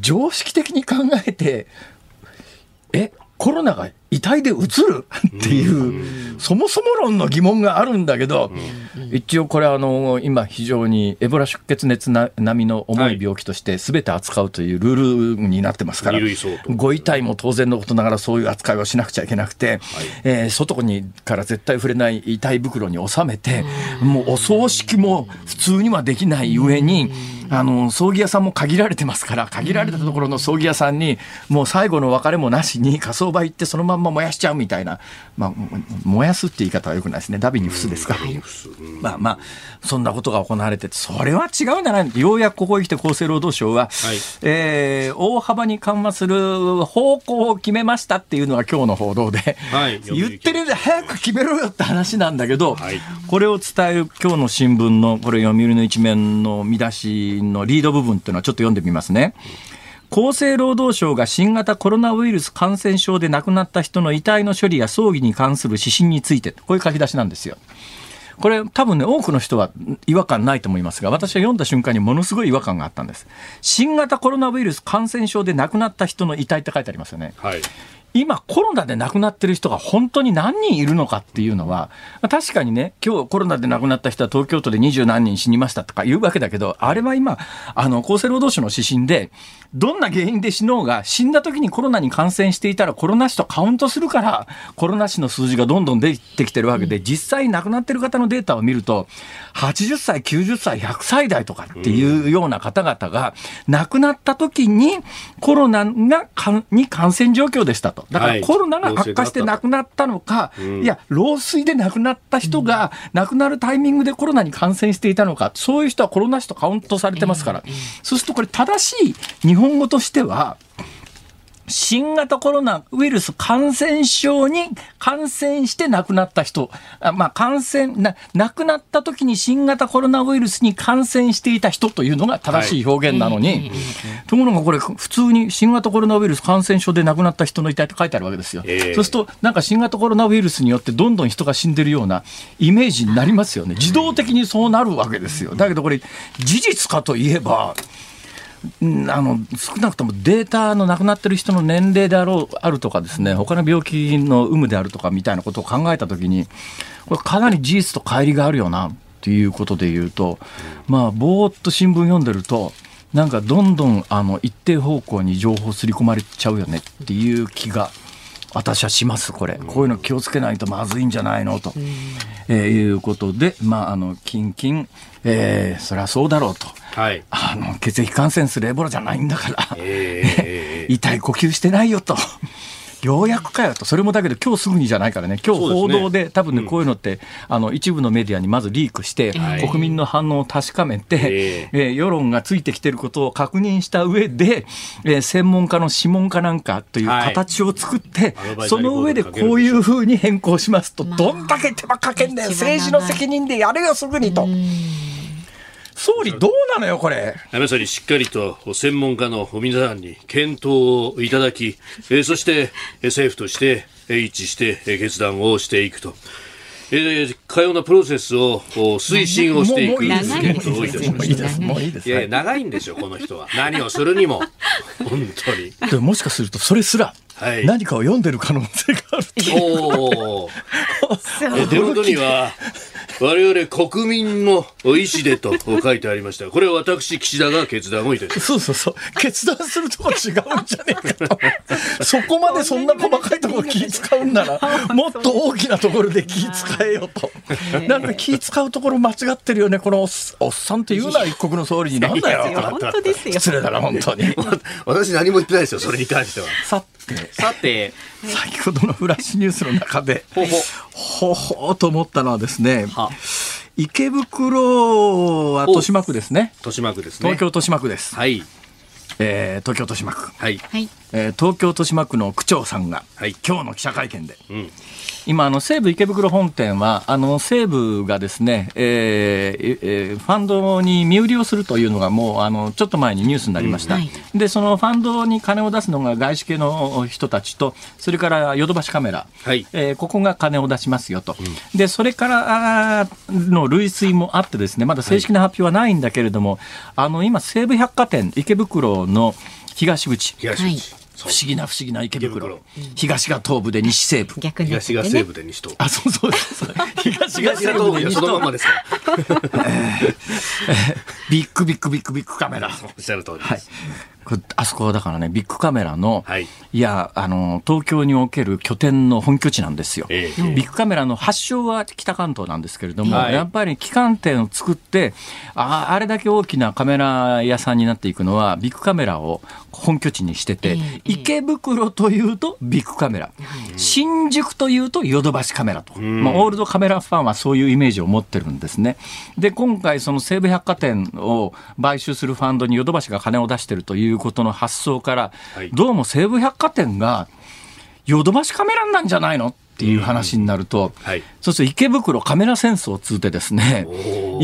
常識的に考えてえコロナが遺体で映る？っていう、そもそも論の疑問があるんだけど、一応これあの、今非常にエボラ出血熱並みの重い病気として全て扱うというルールになってますから、ご遺体も当然のことながらそういう扱いをしなくちゃいけなくて、はい、えー、外にから絶対触れない遺体袋に収めて、もうお葬式も普通にはできない上に、あの葬儀屋さんも限られてますから限られたところの葬儀屋さんにもう最後の別れもなしに火葬場行ってそのまんま燃やしちゃうみたいな、まあ、燃やすって言い方はよくないですね。ダビに付すですか、まあまあそんなことが行われてそれは違うんじゃないようやくここへ来て厚生労働省は、はい、えー、大幅に緩和する方向を決めましたっていうのが今日の報道で、はい、言ってるんで早く決めろよって話なんだけど、はい、これを伝える今日の新聞のこれ読売の一面の見出しのリード部分っていうのはちょっと読んでみますね。厚生労働省が新型コロナウイルス感染症で亡くなった人の遺体の処理や葬儀に関する指針について、こういう書き出しなんですよ。これ多分ね、多くの人は違和感ないと思いますが、私は読んだ瞬間にものすごい違和感があったんです。新型コロナウイルス感染症で亡くなった人の遺体って書いてありますよね。はい、今コロナで亡くなってる人が本当に何人いるのかっていうのは、確かにね、今日コロナで亡くなった人は東京都で二十何人死にましたとか言うわけだけど、あれは今、あの、厚生労働省の指針で、どんな原因で死のうが、死んだ時にコロナに感染していたらコロナ死とカウントするから、コロナ死の数字がどんどん出てきてるわけで、実際亡くなってる方のデータを見ると、80歳、90歳、100歳代とかっていうような方々が、亡くなった時にコロナがに感染状況でしたと。だからコロナが悪化して亡くなったのか、いや、老衰で亡くなった人が亡くなるタイミングでコロナに感染していたのか、そういう人はコロナ死とカウントされてますから、そうするとこれ正しい日本語としては、新型コロナウイルス感染症に感染して亡くなった人、あまあ、感染な、亡くなった時に新型コロナウイルスに感染していた人というのが正しい表現なのに、はい、ところがこれ、普通に新型コロナウイルス感染症で亡くなった人の遺体と書いてあるわけですよ。えー、そうすると、なんか新型コロナウイルスによってどんどん人が死んでるようなイメージになりますよね。自動的にそうなるわけですよ。だけどこれ、事実かといえば、あの少なくともデータの亡くなってる人の年齢であろうあるとかですね他の病気の有無であるとかみたいなことを考えたときにこれかなり事実と乖離があるよなっていうことで言うとまあぼーっと新聞読んでるとなんかどんどんあの一定方向に情報すり込まれちゃうよねっていう気が私はしますこれ。こういうの気をつけないとまずいんじゃないのと、えー、いうことでまああのキンキン、えー、そりゃそうだろうと。はい、あの血液感染するエボラじゃないんだから、えー、痛い呼吸してないよと。ようやくかよと、それもだけど、今日すぐにじゃないからね、今日報道で、多分ね、こういうのって、あの一部のメディアにまずリークして、国民の反応を確かめて、えー、世論がついてきてることを確認した上で、えー、専門家の諮問家なんかという形を作って、その上でこういうふうに変更しますと、どんだけ手間かけんだよ、政治の責任でやれよ、すぐにと。総理どうなのよ、これ？まさにしっかりと専門家の皆さんに検討をいただき、えそして政府として一致して決断をしていくと。えー、かようなプロセスを推進をしていく決討をいたしました。もういいです。いや長いんでしょ、この人は。何をするにも。本当に。でももしかすると、それすら、はい、何かを読んでる可能性があるおお。手元には、我々国民の意思でと書いてありました。これは私、岸田が決断をいたします。そうそうそう。決断するとこ違うんじゃねえかと。そこまでそんな細かいところ気使うんなら、もっと大きなところで気使えよと。なんか気使うところ間違ってるよね。このおっさんって言うなら一国の総理になんだよ。本当ですよ。失礼だな、本当に。私何も言ってないですよ、それに関しては。さて、さて、先ほどのフラッシュニュースの中で、ほほ、ほほと思ったのはですね、池袋は豊島区ですね。豊島区ですね。東京豊島区です。はい。えー、東京豊島区。はい。えー、東京豊島区の区長さんが、はい、今日の記者会見で、うん、今あの西武池袋本店はあの西武がですね、えーえー、ファンドに身売りをするというのがもうあのちょっと前にニュースになりました、うんはい、でそのファンドに金を出すのが外資系の人たちとそれからヨドバシカメラ、はい、えー、ここが金を出しますよと、うん、でそれからの類推もあってですねまだ正式な発表はないんだけれども、はい、あの今西武百貨店池袋の東口。東口、不思議な不思議な池袋。東が東部で西西部。逆に、ね、東が西部で西と。あ、そうそうです。東が西部で西と。そのままですか。ビッグビッグビッグビッグカメラ。おっしゃる通りです。はいあそこだからね、ビッグカメラの、はい、いや、あの、東京における拠点の本拠地なんですよ。えー、ビッグカメラの発祥は北関東なんですけれども、はい、やっぱり旗艦店を作って、ああれだけ大きなカメラ屋さんになっていくのは、ビッグカメラを本拠地にしてて、えー、池袋というとビッグカメラ、新宿というとヨドバシカメラと、まあ、オールドカメラファンはそういうイメージを持ってるんですね。で、今回、その西武百貨店を買収するファンドにヨドバシが金を出してるということの発想から、はい、どうも西武百貨店がヨドバシカメラなんじゃないのっていう話になると、はい、そうすると池袋カメラ戦争を通てですね、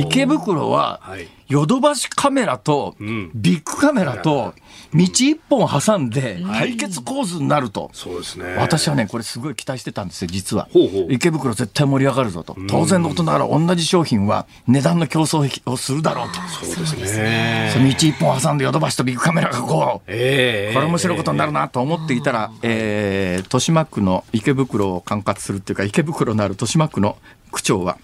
池袋はヨドバシカメラとビッグカメラと、道一本挟んで対決構図になると、そうですね。私はねこれすごい期待してたんですよ実は。池袋絶対盛り上がるぞと。当然のことながら同じ商品は値段の競争をするだろうと。そうですね。道一本挟んでヨドバシとビッグカメラがこう、えー、これ面白いことになるなと思っていたら、えー、豊島区の池袋を管轄するっていうか池袋のある豊島区の区長は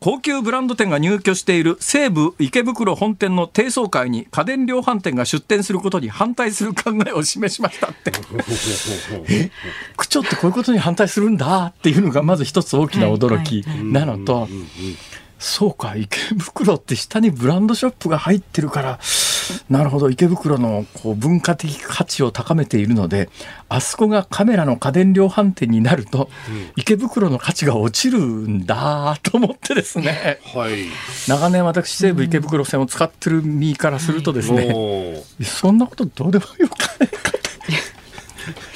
高級ブランド店が入居している西武池袋本店の低層階に家電量販店が出店することに反対する考えを示しましたって。え？区長ってこういうことに反対するんだっていうのがまず一つ大きな驚きなのと、そうか池袋って下にブランドショップが入ってるから なるほど。池袋のこう文化的価値を高めているのであそこがカメラの家電量販店になると、池袋の価値が落ちるんだと思ってですね、はい、長年私西武池袋線を使ってる身からするとですね、そんなことどうでもよかねか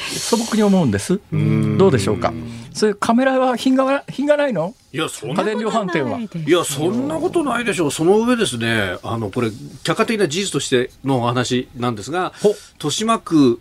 素朴に思うんです。どうでしょうか。それカメラは品が品がないの？いやそんな家電量販店は。いやそんなことないでしょう。その上ですね。あのこれ客観的な事実としてのお話なんですが、豊島区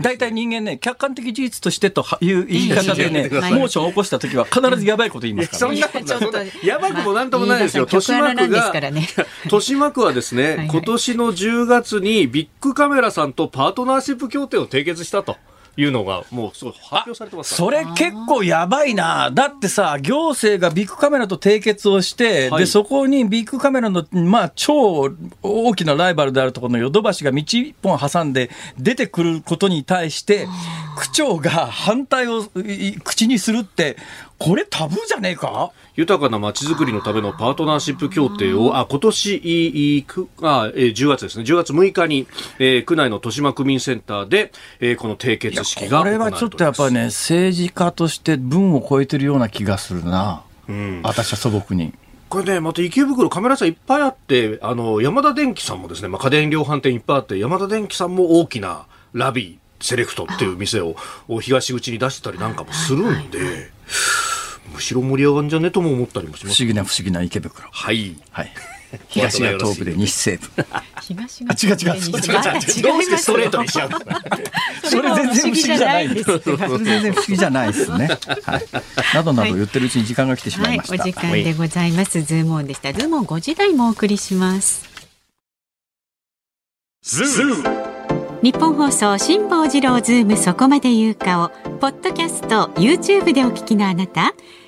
大体人間ね、客観的事実としてという言い方でね、モーションを起こしたときは必ずやばいこと言いますから、ね、そんなこ と、やばくもなんともないですよ。豊島区が、豊島区はですね、今年の10月にビッグカメラさんとパートナーシップ協定を締結したと。いうのがもうすごい発表されてますそれ結構やばいな。だってさ、行政がビッグカメラと締結をして、はい、で、そこにビッグカメラの、まあ、超大きなライバルであるところのヨドバシが道一本挟んで出てくることに対して、区長が反対を口にするって、これタブーじゃねえか？豊かな街づくりのためのパートナーシップ協定を、あ、今年、いくあ、えー、10月ですね、10月6日に、えー、区内の豊島区民センターで、えー、この締結式がこれはちょっとやっぱりね、政治家として文を超えてるような気がするな。うん、私は素朴に。これね、また池袋カメラ屋さんいっぱいあって、あの、山田電機さんもですね、まあ、家電量販店いっぱいあって、山田電機さんも大きなラビー、セレクトっていう店を東口に出してたりなんかもするんで、むしろ盛り上がるんじゃね？とも思ったりもします、不思議な不思議な池袋。はい。はい。東が東部で西西部。東が違う違う。違う違う。どうしてストレートにしちゃうそれ全然不思議じゃないです。全然不思議じゃないですね。はい。などなど言ってるうちに時間が来てしまいました。お時間でございます。ズームオンでした。ズームオン5時台もお送りします。ズームニッポン放送辛坊治郎ズームそこまで言うかをポッドキャスト YouTube でお聞きのあなた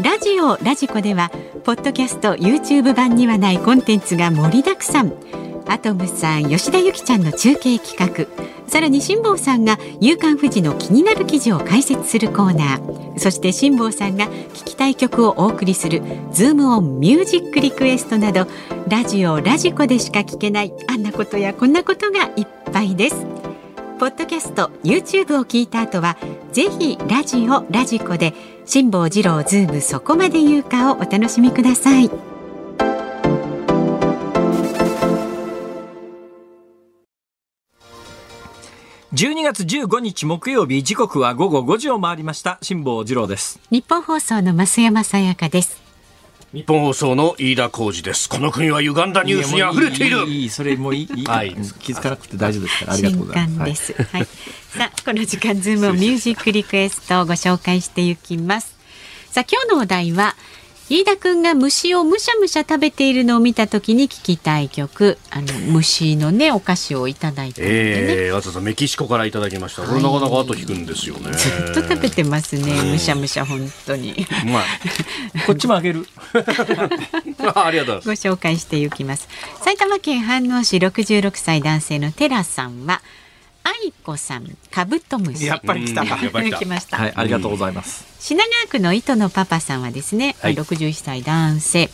ラジオラジコではポッドキャスト YouTube 版にはないコンテンツが盛りだくさん。アトムさん吉田由紀ちゃんの中継企画。さらに辛坊さんが「夕刊フジ」の気になる記事を解説するコーナー。そして辛坊さんが聞きたい曲をお送りする「ズームオンミュージックリクエスト」などラジオラジコでしか聞けないあんなことやこんなことがいっぱいです。ポッドキャスト YouTube を聞いた後はぜひラジオラジコで辛坊治郎ズームそこまで言うかをお楽しみください。12月15日木曜日時刻は午後5時を回りました辛坊治郎です日本放送の増山さやかです日本放送の飯田浩二です。この国は歪んだニュースに溢れている。いいそれもいいはい、気づかなくて大丈夫ですからありがとうございます、はい、さあこの時間ズームをミュージックリクエストをご紹介していきます。さあ今日のお題は飯田くんが虫をむしゃむしゃ食べているのを見たときに聞きたい曲。あの虫のねお菓子をいただいて、ね、ええー、わざわざメキシコからいただきました、これなかなか後引くんですよね。ずっと食べてますねむしゃむしゃ本当に。うまい こっちもあげる。ありがとうご紹介していきます。埼玉県飯能市66歳男性のテラさんは愛子さん、カブトムシ。やっぱり来たか。来ました。はい、ありがとうございます。品川区の糸のパパさんはですね、はい、61歳男性。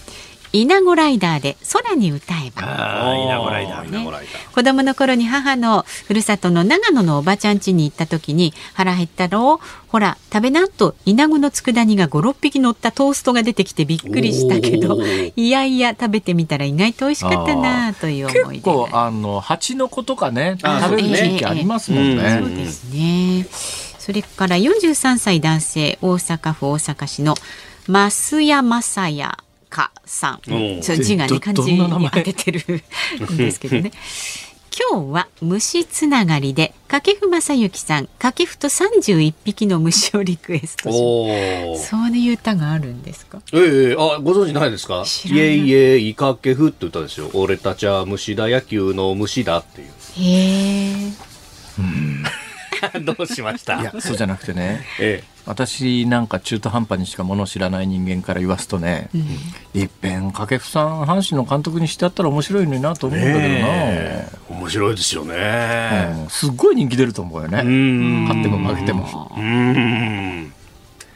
イナゴライダーで空に歌えば。ああ、イナゴライダー、ね、子供の頃に母のふるさとの長野のおばちゃん家に行った時に腹減ったろほら食べなとイナゴの佃煮が五六匹乗ったトーストが出てきてびっくりしたけどいやいや食べてみたら意外と美味しかったなという思い結構あの蜂の子とかね食べる地域ありますもんね。そうですね。それから43歳男性大阪府大阪市の増山さやかさん。字がね漢字に当ててるんですけどね。今日は虫つながりで掛布正幸さん掛布と三十一匹の虫をリクエストそういう歌があるんですか？ええあご存知ないですか？イエイエイ掛布って歌ですよ。俺たちは虫だ野球の虫だっていう。へえ どうしました？いやそうじゃなくてね、ええ、私なんか中途半端にしかもの知らない人間から言わすとね、うん、いっぺん掛布さん阪神の監督にしてやったら面白いのになと思うんだけどな、面白いですよね、うん、すっごい人気出ると思うよね。勝っても負けても。うん。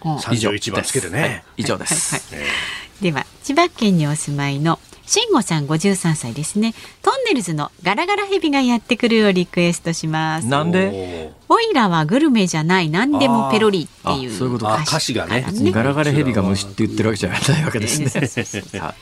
31番つけてね、はい、以上です、はいはい、では千葉県にお住まいの慎吾さん53歳ですね。トンネルズのガラガラヘビがやってくるをリクエストします。なんで？オイラはグルメじゃない。何でもペロリっていうそういうこと歌詞がね。ガラガラヘビが虫って言ってるわけじゃないわけですね。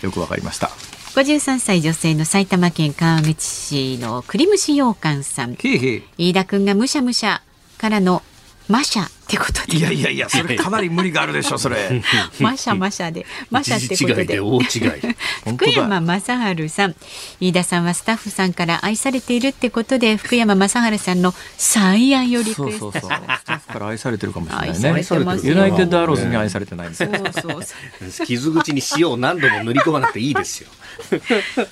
よくわかりました。53歳女性の埼玉県川口市の栗虫羊羹さん。飯田君がむしゃむしゃからのマシャってことで。いやいやいやそれかなり無理があるでしょそれ。マシャマシャで。マシャってことで。大違い。福山雅治さん。飯田さんはスタッフさんから愛されているってことで福山雅治さんの最愛よりそうそうそう。スタッフから愛されてるかもしれないね。ユナイテッドアローズに愛されてないんですそうそうそう。傷口に塩を何度も塗り込まなくていいですよ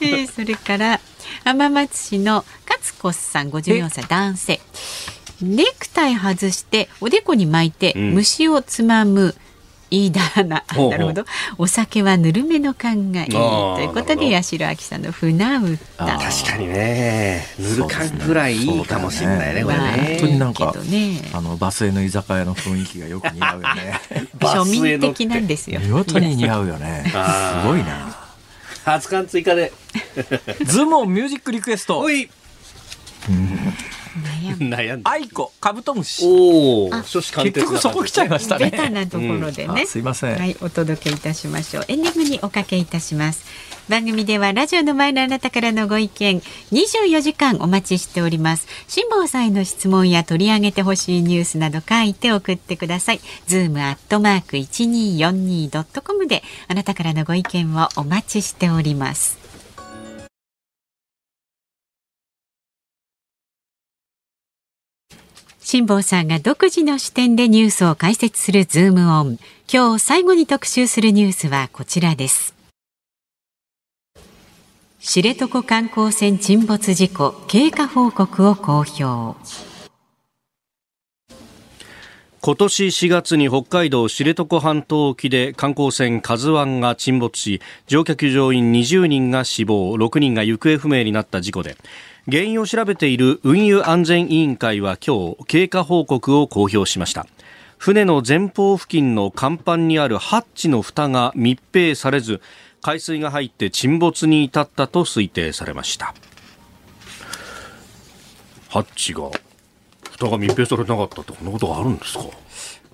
えー、それから浜松市の勝子さん54歳男性ネクタイ外しておでこに巻いて虫をつまむ、飯田アナ、なるほど。お酒はぬるめの勘がいいということで、八代亜紀さんの船歌。確かにね、ぬる感ぐらいいいかもしれないね、これね。本当になんか、ね、あのバスへの居酒屋の雰囲気がよく似合うよね。庶民的なんですよ。見事に似合うよね。すごいな。初缶追加で。ズモンミュージックリクエスト。おい。うん 悩んで。愛子カブトムシ。おお。結局そこ来ちゃいましたね。ベタなところでね、すいません。はい、お届けいたしましょう。エンディングにおかけいたします。番組ではラジオの前のあなたからのご意見24時間お待ちしております辛坊さんへの質問や取り上げてほしいニュースなど書いて送ってくださいズームアットマーク 1242.com であなたからのご意見をお待ちしております辛坊さんが独自の視点でニュースを解説するズームオン。今日最後に特集するニュースはこちらです。知床観光船沈没事故経過報告を公表。今年4月に北海道知床半島沖で観光船カズワンが沈没し乗客乗員20人が死亡6人が行方不明になった事故で原因を調べている運輸安全委員会は今日経過報告を公表しました。船の前方付近の甲板にあるハッチの蓋が密閉されず海水が入って沈没に至ったと推定されました。ハッチが蓋が密閉されなかったってこんなことがあるんですか？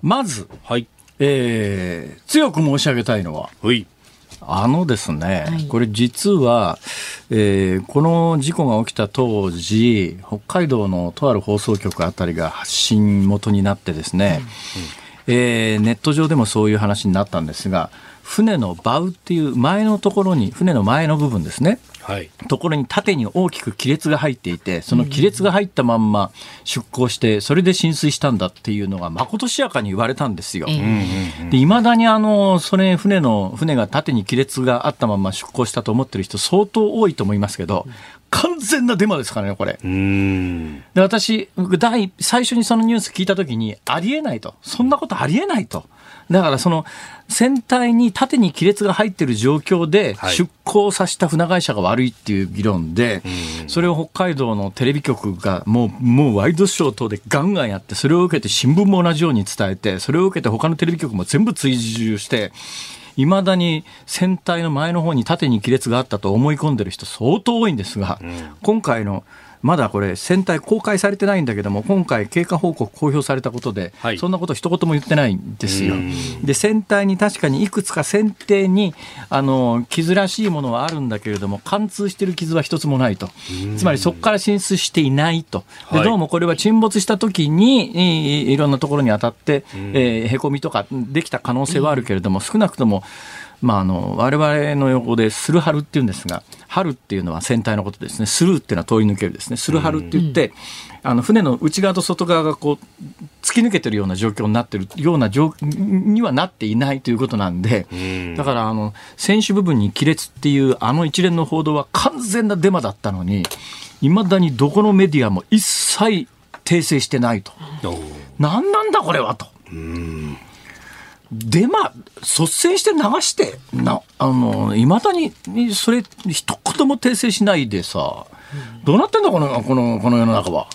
まず、はい。えー、強く申し上げたいのは、はいあのですね、はい、これ実は、えー、この事故が起きた当時、北海道のとある放送局あたりが発信元になってですね、うん、えー、ネット上でもそういう話になったんですが、船のバウっていう前のところに、船の前の部分ですね。はい、ところに縦に大きく亀裂が入っていてその亀裂が入ったまんま出港してそれで浸水したんだっていうのがまことしやかに言われたんですよ。いまだにあのそれ船の船が縦に亀裂があったまま出港したと思ってる人相当多いと思いますけど完全なデマですからねこれ。で私第最初にそのニュース聞いた時にありえないとそんなことありえないと。だからその船体に縦に亀裂が入っている状況で出港させた船会社が悪いっていう議論で、それを北海道のテレビ局がもうもうワイドショー等でガンガンやってそれを受けて新聞も同じように伝えてそれを受けて他のテレビ局も全部追従していまだに船体の前の方に縦に亀裂があったと思い込んでる人相当多いんですが、今回のまだこれ、船体公開されてないんだけども、今回、経過報告公表されたことで、はい、そんなこと一言も言ってないんですよ。で、船体に確かにいくつか船底にあの傷らしいものはあるんだけれども、貫通している傷は一つもないと、つまりそこから進出していないと、でどうもこれは沈没した時にいろんなところに当たって、えー、へこみとかできた可能性はあるけれども、少なくとも、まあ、あの我々の横でスルハルっていうんですが春っていうのは船体のことですね。スルーっていうのは通り抜けるですね。スルハルって言って、あの船の内側と外側がこう突き抜けてるような状況になってるような状にはなっていないということなんで、だからあの船首部分に亀裂っていうあの一連の報道は完全なデマだったのにいまだにどこのメディアも一切訂正してないと。何なんだこれはと。デマ、率先して流して、な、あの、いまだに、それ、一言も訂正しないでさ、どうなってんだこのこのこの世の中は？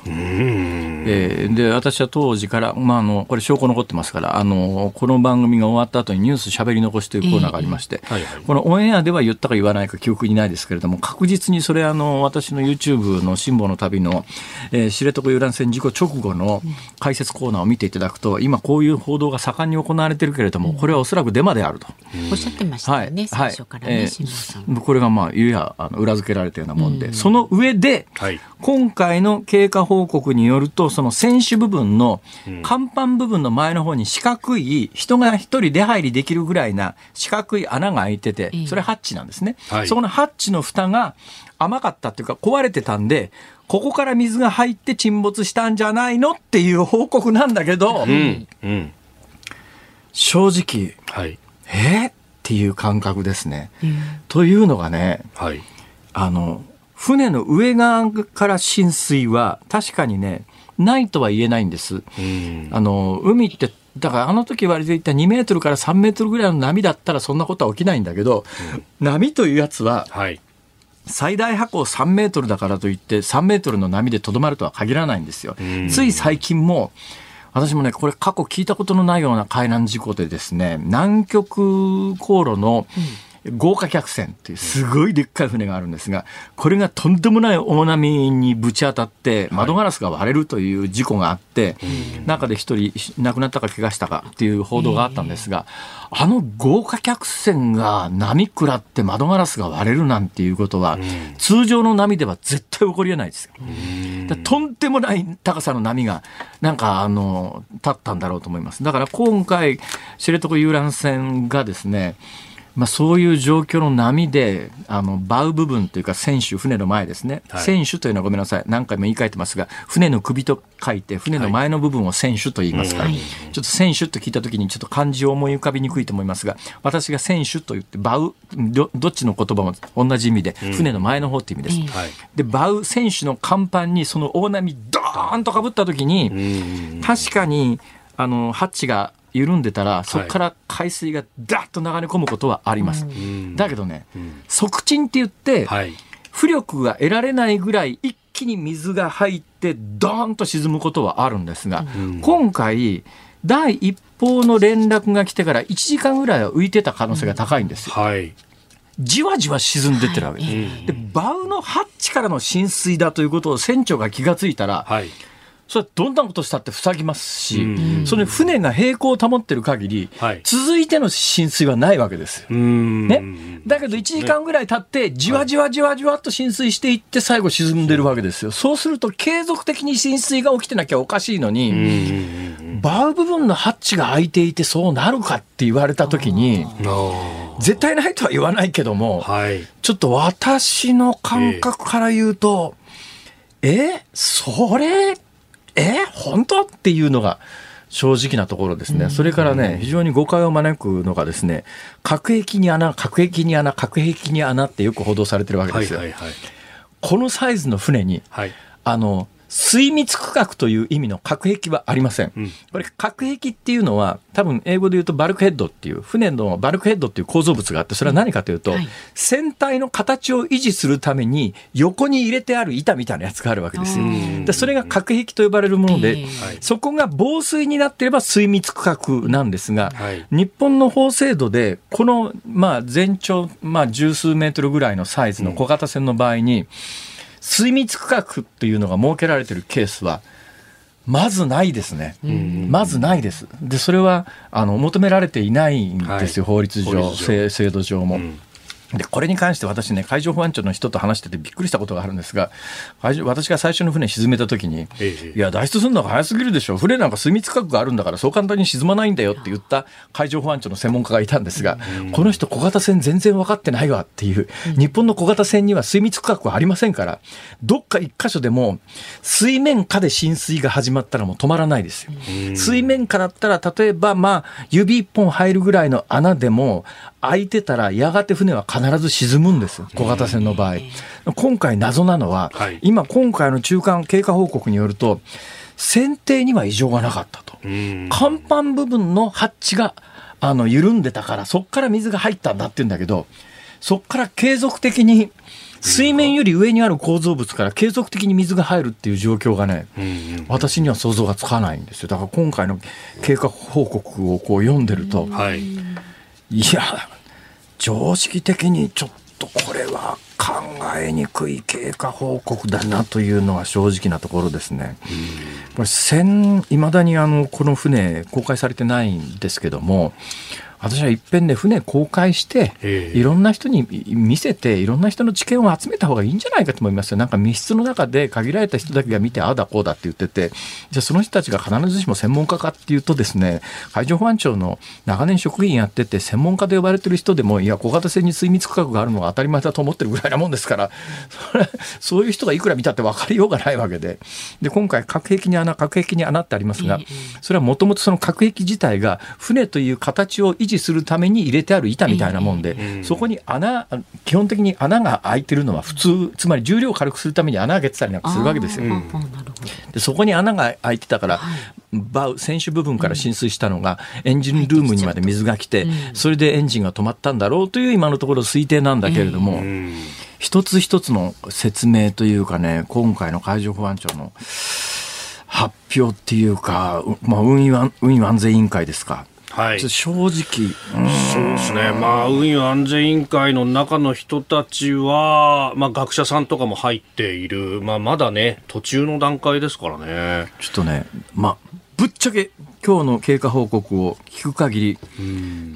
えー、で私は当時から、まあ、あのこれ証拠残ってますからあのこの番組が終わった後にニュースしゃべり残しというコーナーがありまして、えーはいはい、このオンエアでは言ったか言わないか記憶にないですけれども確実にそれあの私の YouTube の辛抱の旅の、えー、知床遊覧船事故直後の解説コーナーを見ていただくと今こういう報道が盛んに行われているけれどもこれはおそらくデマであると。おっしゃってましたよね、はい、最初からね、はいえー、これがまあいやあの裏付けられたようなもんで、その上で、はい、今回の経過報告によると、その船首部分の甲板部分の前の方に四角い、人が一人出入りできるぐらいな四角い穴が開いてて、それハッチなんですね。はい、そこのハッチの蓋が甘かったっていうか壊れてたんで、ここから水が入って沈没したんじゃないのっていう報告なんだけど、うん。うん、正直、はい、えー、っていう感覚ですね。うん、というのがね、はい、あの船の上側から浸水は確かにね、ないとは言えないんです。あの、海って、だからあの時言われていた2メートルから3メートルぐらいの波だったらそんなことは起きないんだけど、うん、波というやつは、はい、最大波高3メートルだからといって3メートルの波でとどまるとは限らないんですよ。つい最近も私もね、これ過去聞いたことのないような海難事故でですね、南極航路の、うん豪華客船っていうすごいでっかい船があるんですが、これがとんでもない大波にぶち当たって窓ガラスが割れるという事故があって、中で一人亡くなったか怪我したかっていう報道があったんですが、あの豪華客船が波食らって窓ガラスが割れるなんていうことは、通常の波では絶対起こりえないですよ。とんでもない高さの波が、なんか、あの、立ったんだろうと思います。だから今回、知床遊覧船がですね、まあ、そういう状況の波で、あの、バウ部分というか、船首、船の前ですね。はい、船首というのはごめんなさい。何回も言い換えてますが、船の首と書いて、船の前の部分を船首と言いますか。ら、はい、ちょっと船首と聞いたときにちょっと漢字を思い浮かびにくいと思いますが、私が船首と言って、バウ、どどっちの言葉も同じ意味で、船の前の方って意味です。うん。で、バウ、船首の甲板にその大波、ドーンとかぶったときに、確かに、あの、ハッチが緩んでたらそこから海水がダッと流れ込むことはあります、はい、だけどね、うん、側沈って言って、はい、浮力が得られないぐらい一気に水が入ってドーンと沈むことはあるんですが、うん、今回第一報の連絡が来てから1時間ぐらいは浮いてた可能性が高いんですよ。うんはいじわじわ沈んでってるわけです。で、バウのハッチからの浸水だということを船長が気がついたら、はい、それはどんなことしたって塞ぎますし、それ船が平行を保ってる限り、はい、続いての浸水はないわけですよ。ね、だけど1時間ぐらい経って、じわじわじわじわっと浸水していって、最後沈んでるわけですよ。そうすると、継続的に浸水が起きてなきゃおかしいのに、バウ部分のハッチが開いていてそうなるかって言われたときに、絶対ないとは言わないけども、はい、ちょっと私の感覚から言うと、えー、えそれえ本当？っていうのが正直なところですね。それからね、非常に誤解を招くのがですね、核兵器に穴、核兵器に穴、核兵器に穴ってよく報道されてるわけですよ。はいはいはい、このサイズの船に、はい、あの、水密区画という意味の核兵器はありません。うん、これ核兵器っていうのは多分英語で言うとバルクヘッドっていう船のバルクヘッドっていう構造物があってそれは何かというと、はい、船体の形を維持するために横に入れてある板みたいなやつがあるわけですよ。でそれが核兵器と呼ばれるもので、えー、そこが防水になっていれば水密区画なんですが、はい、日本の法制度でこのまあ全長まあ十数メートルぐらいのサイズの小型船の場合に、うん水密区画っていうのが設けられてるケースは、まずないですね。まずないです。で、それは、あの、求められていないんですよ、はい、法律上、制度上も。うんで、これに関して私ね、海上保安庁の人と話しててびっくりしたことがあるんですが、私が最初の船沈めた時に、いや、脱出するのが早すぎるでしょ。船なんか水密核があるんだから、そう簡単に沈まないんだよって言った海上保安庁の専門家がいたんですが、この人小型船全然分かってないわっていう、日本の小型船には水密区画はありませんから、どっか一箇所でも水面下で浸水が始まったらもう止まらないですよ。水面下だったら、例えばまあ、指一本入るぐらいの穴でも、開いてたらやがて船は必ず沈むんです小型船の場合。今回謎なのは、はい、今今回の中間経過報告によると船底には異常がなかったと。甲板部分のハッチがあの緩んでたからそこから水が入ったんだって言うんだけどそこから継続的に水面より上にある構造物から継続的に水が入るっていう状況がね、私には想像がつかないんですよ。だから今回の経過報告をこう読んでると、はい、いや常識的にちょっとこれは考えにくい経過報告だなというのが正直なところですね。これ船いまだにあのこの船公開されてないんですけども私はいっぺんね船公開していろんな人に見せていろんな人の知見を集めた方がいいんじゃないかと思いますよ。なんか密室の中で限られた人だけが見てああだこうだって言っててじゃあその人たちが必ずしも専門家かっていうとですね海上保安庁の長年職員やってて専門家と呼ばれてる人でもいや小型船に水密区画があるのが当たり前だと思ってるぐらいなもんですから それそういう人がいくら見たって分かりようがないわけで。で今回核兵器に穴核兵器に穴ってありますがそれはもともとその核兵器自体が船という形を維持持するために入れてある板みたいなもんで、そこに穴、基本的に穴が開いてるのは普通、つまり重量を軽くするために穴開けてたりなんかするわけですよ。でそこに穴が開いてたから、バウ船首部分から浸水したのが、エンジンルームにまで水が来て、それでエンジンが止まったんだろうという今のところ推定なんだけれども、一つ一つの説明というかね、今回の海上保安庁の発表っていうか、まあ、運輸運輸安全委員会ですか。はい、正直、そうですね、まあ、運輸安全委員会の中の人たちは、まあ、学者さんとかも入っている、まあ、まだね、途中の段階ですからね。ちょっとね、まあ、ぶっちゃけ今日の経過報告を聞く限り、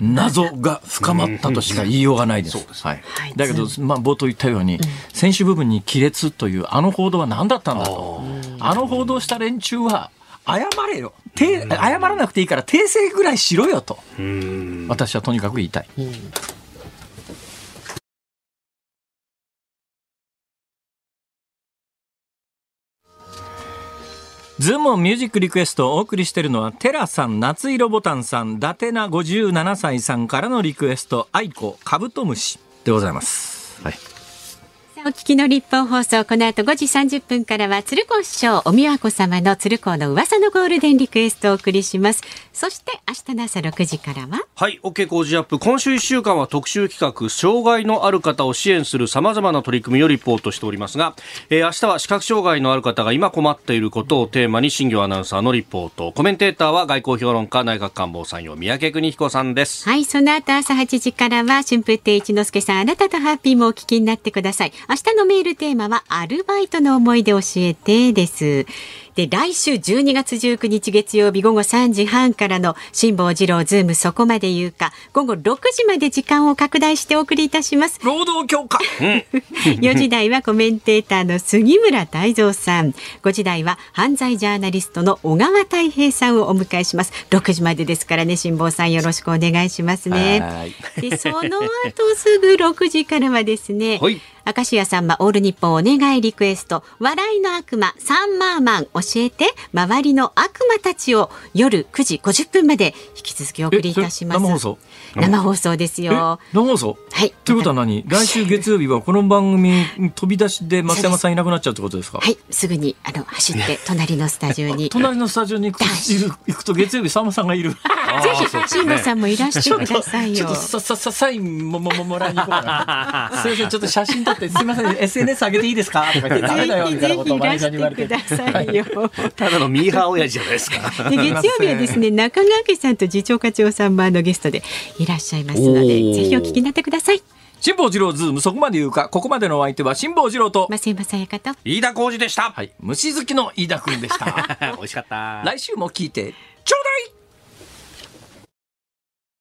謎が深まったとしか言いようがないです。はい、だけど、まあ、冒頭言ったように、選手部分に亀裂というあの報道は何だったんだと。あの報道した連中は、謝れよ。謝らなくていいから訂正ぐらいしろよと。私はとにかく言いたい。ズームミュージックリクエストをお送りしているのは、テラさん、夏色ボタンさん、伊達な57歳さんからのリクエスト、愛子、カブトムシでございます。はい。お聞きの日本放送、この後5時30分からは、鶴光師匠、おみわこ様の鶴光の噂のゴールデンリクエストをお送りします。そして、明日の朝6時からは、はい、OK 工事アップ。今週1週間は特集企画、障害のある方を支援する様々な取り組みをリポートしておりますが、えー、明日は視覚障害のある方が今困っていることをテーマに、新業アナウンサーのリポート。コメンテーターは外交評論家、内閣官房参与、三宅邦彦さんです。はい、その後朝8時からは、春風亭一之輔さん、あなたとハッピーもお聞きになってください。明日のメールテーマはアルバイトの思い出教えてです。で、来週12月19日月曜日午後3時半からの辛坊治郎ズームそこまで言うか、午後6時まで時間を拡大してお送りいたします。労働強化、うん、4時台はコメンテーターの杉村太蔵さん。5時台は犯罪ジャーナリストの小川泰平さんをお迎えします。6時までですからね、辛坊さんよろしくお願いしますね。で、その後すぐ6時からはですね、はい明石家さんまオール日本お願いリクエスト。笑いの悪魔サンマーマン。教えて。周りの悪魔たちを夜9時50分まで引き続きお送りいたします。生放送？生放送ですよ。生放送？はい。ということは何？来週月曜日はこの番組飛び出しで松山さんいなくなっちゃうってことですか？はい。すぐにあの走って隣のスタジオに。隣のスタジオに行くと行くと月曜日さんまさんがいる。ぜひ辛坊さんもいらしてくださいよ。ちょっとさささサインももももらいに行こうかな。すみませんちょっと写真撮ってすみません。SNS 上げていいですか？とか言ってダメだよみたいなことをマネージャーに言われて。ただのミーハー親父じゃないですか。で月曜日はですね中川家さんと次長課長さんもあのゲストでいらっしゃいますのでぜひお聞きになってください。辛坊治郎ズームそこまで言うかここまでのお相手は辛坊治郎と増山さやかと飯田浩司でした。はい虫好きの飯田君でした。美味しかった。来週も聞いてちょうだい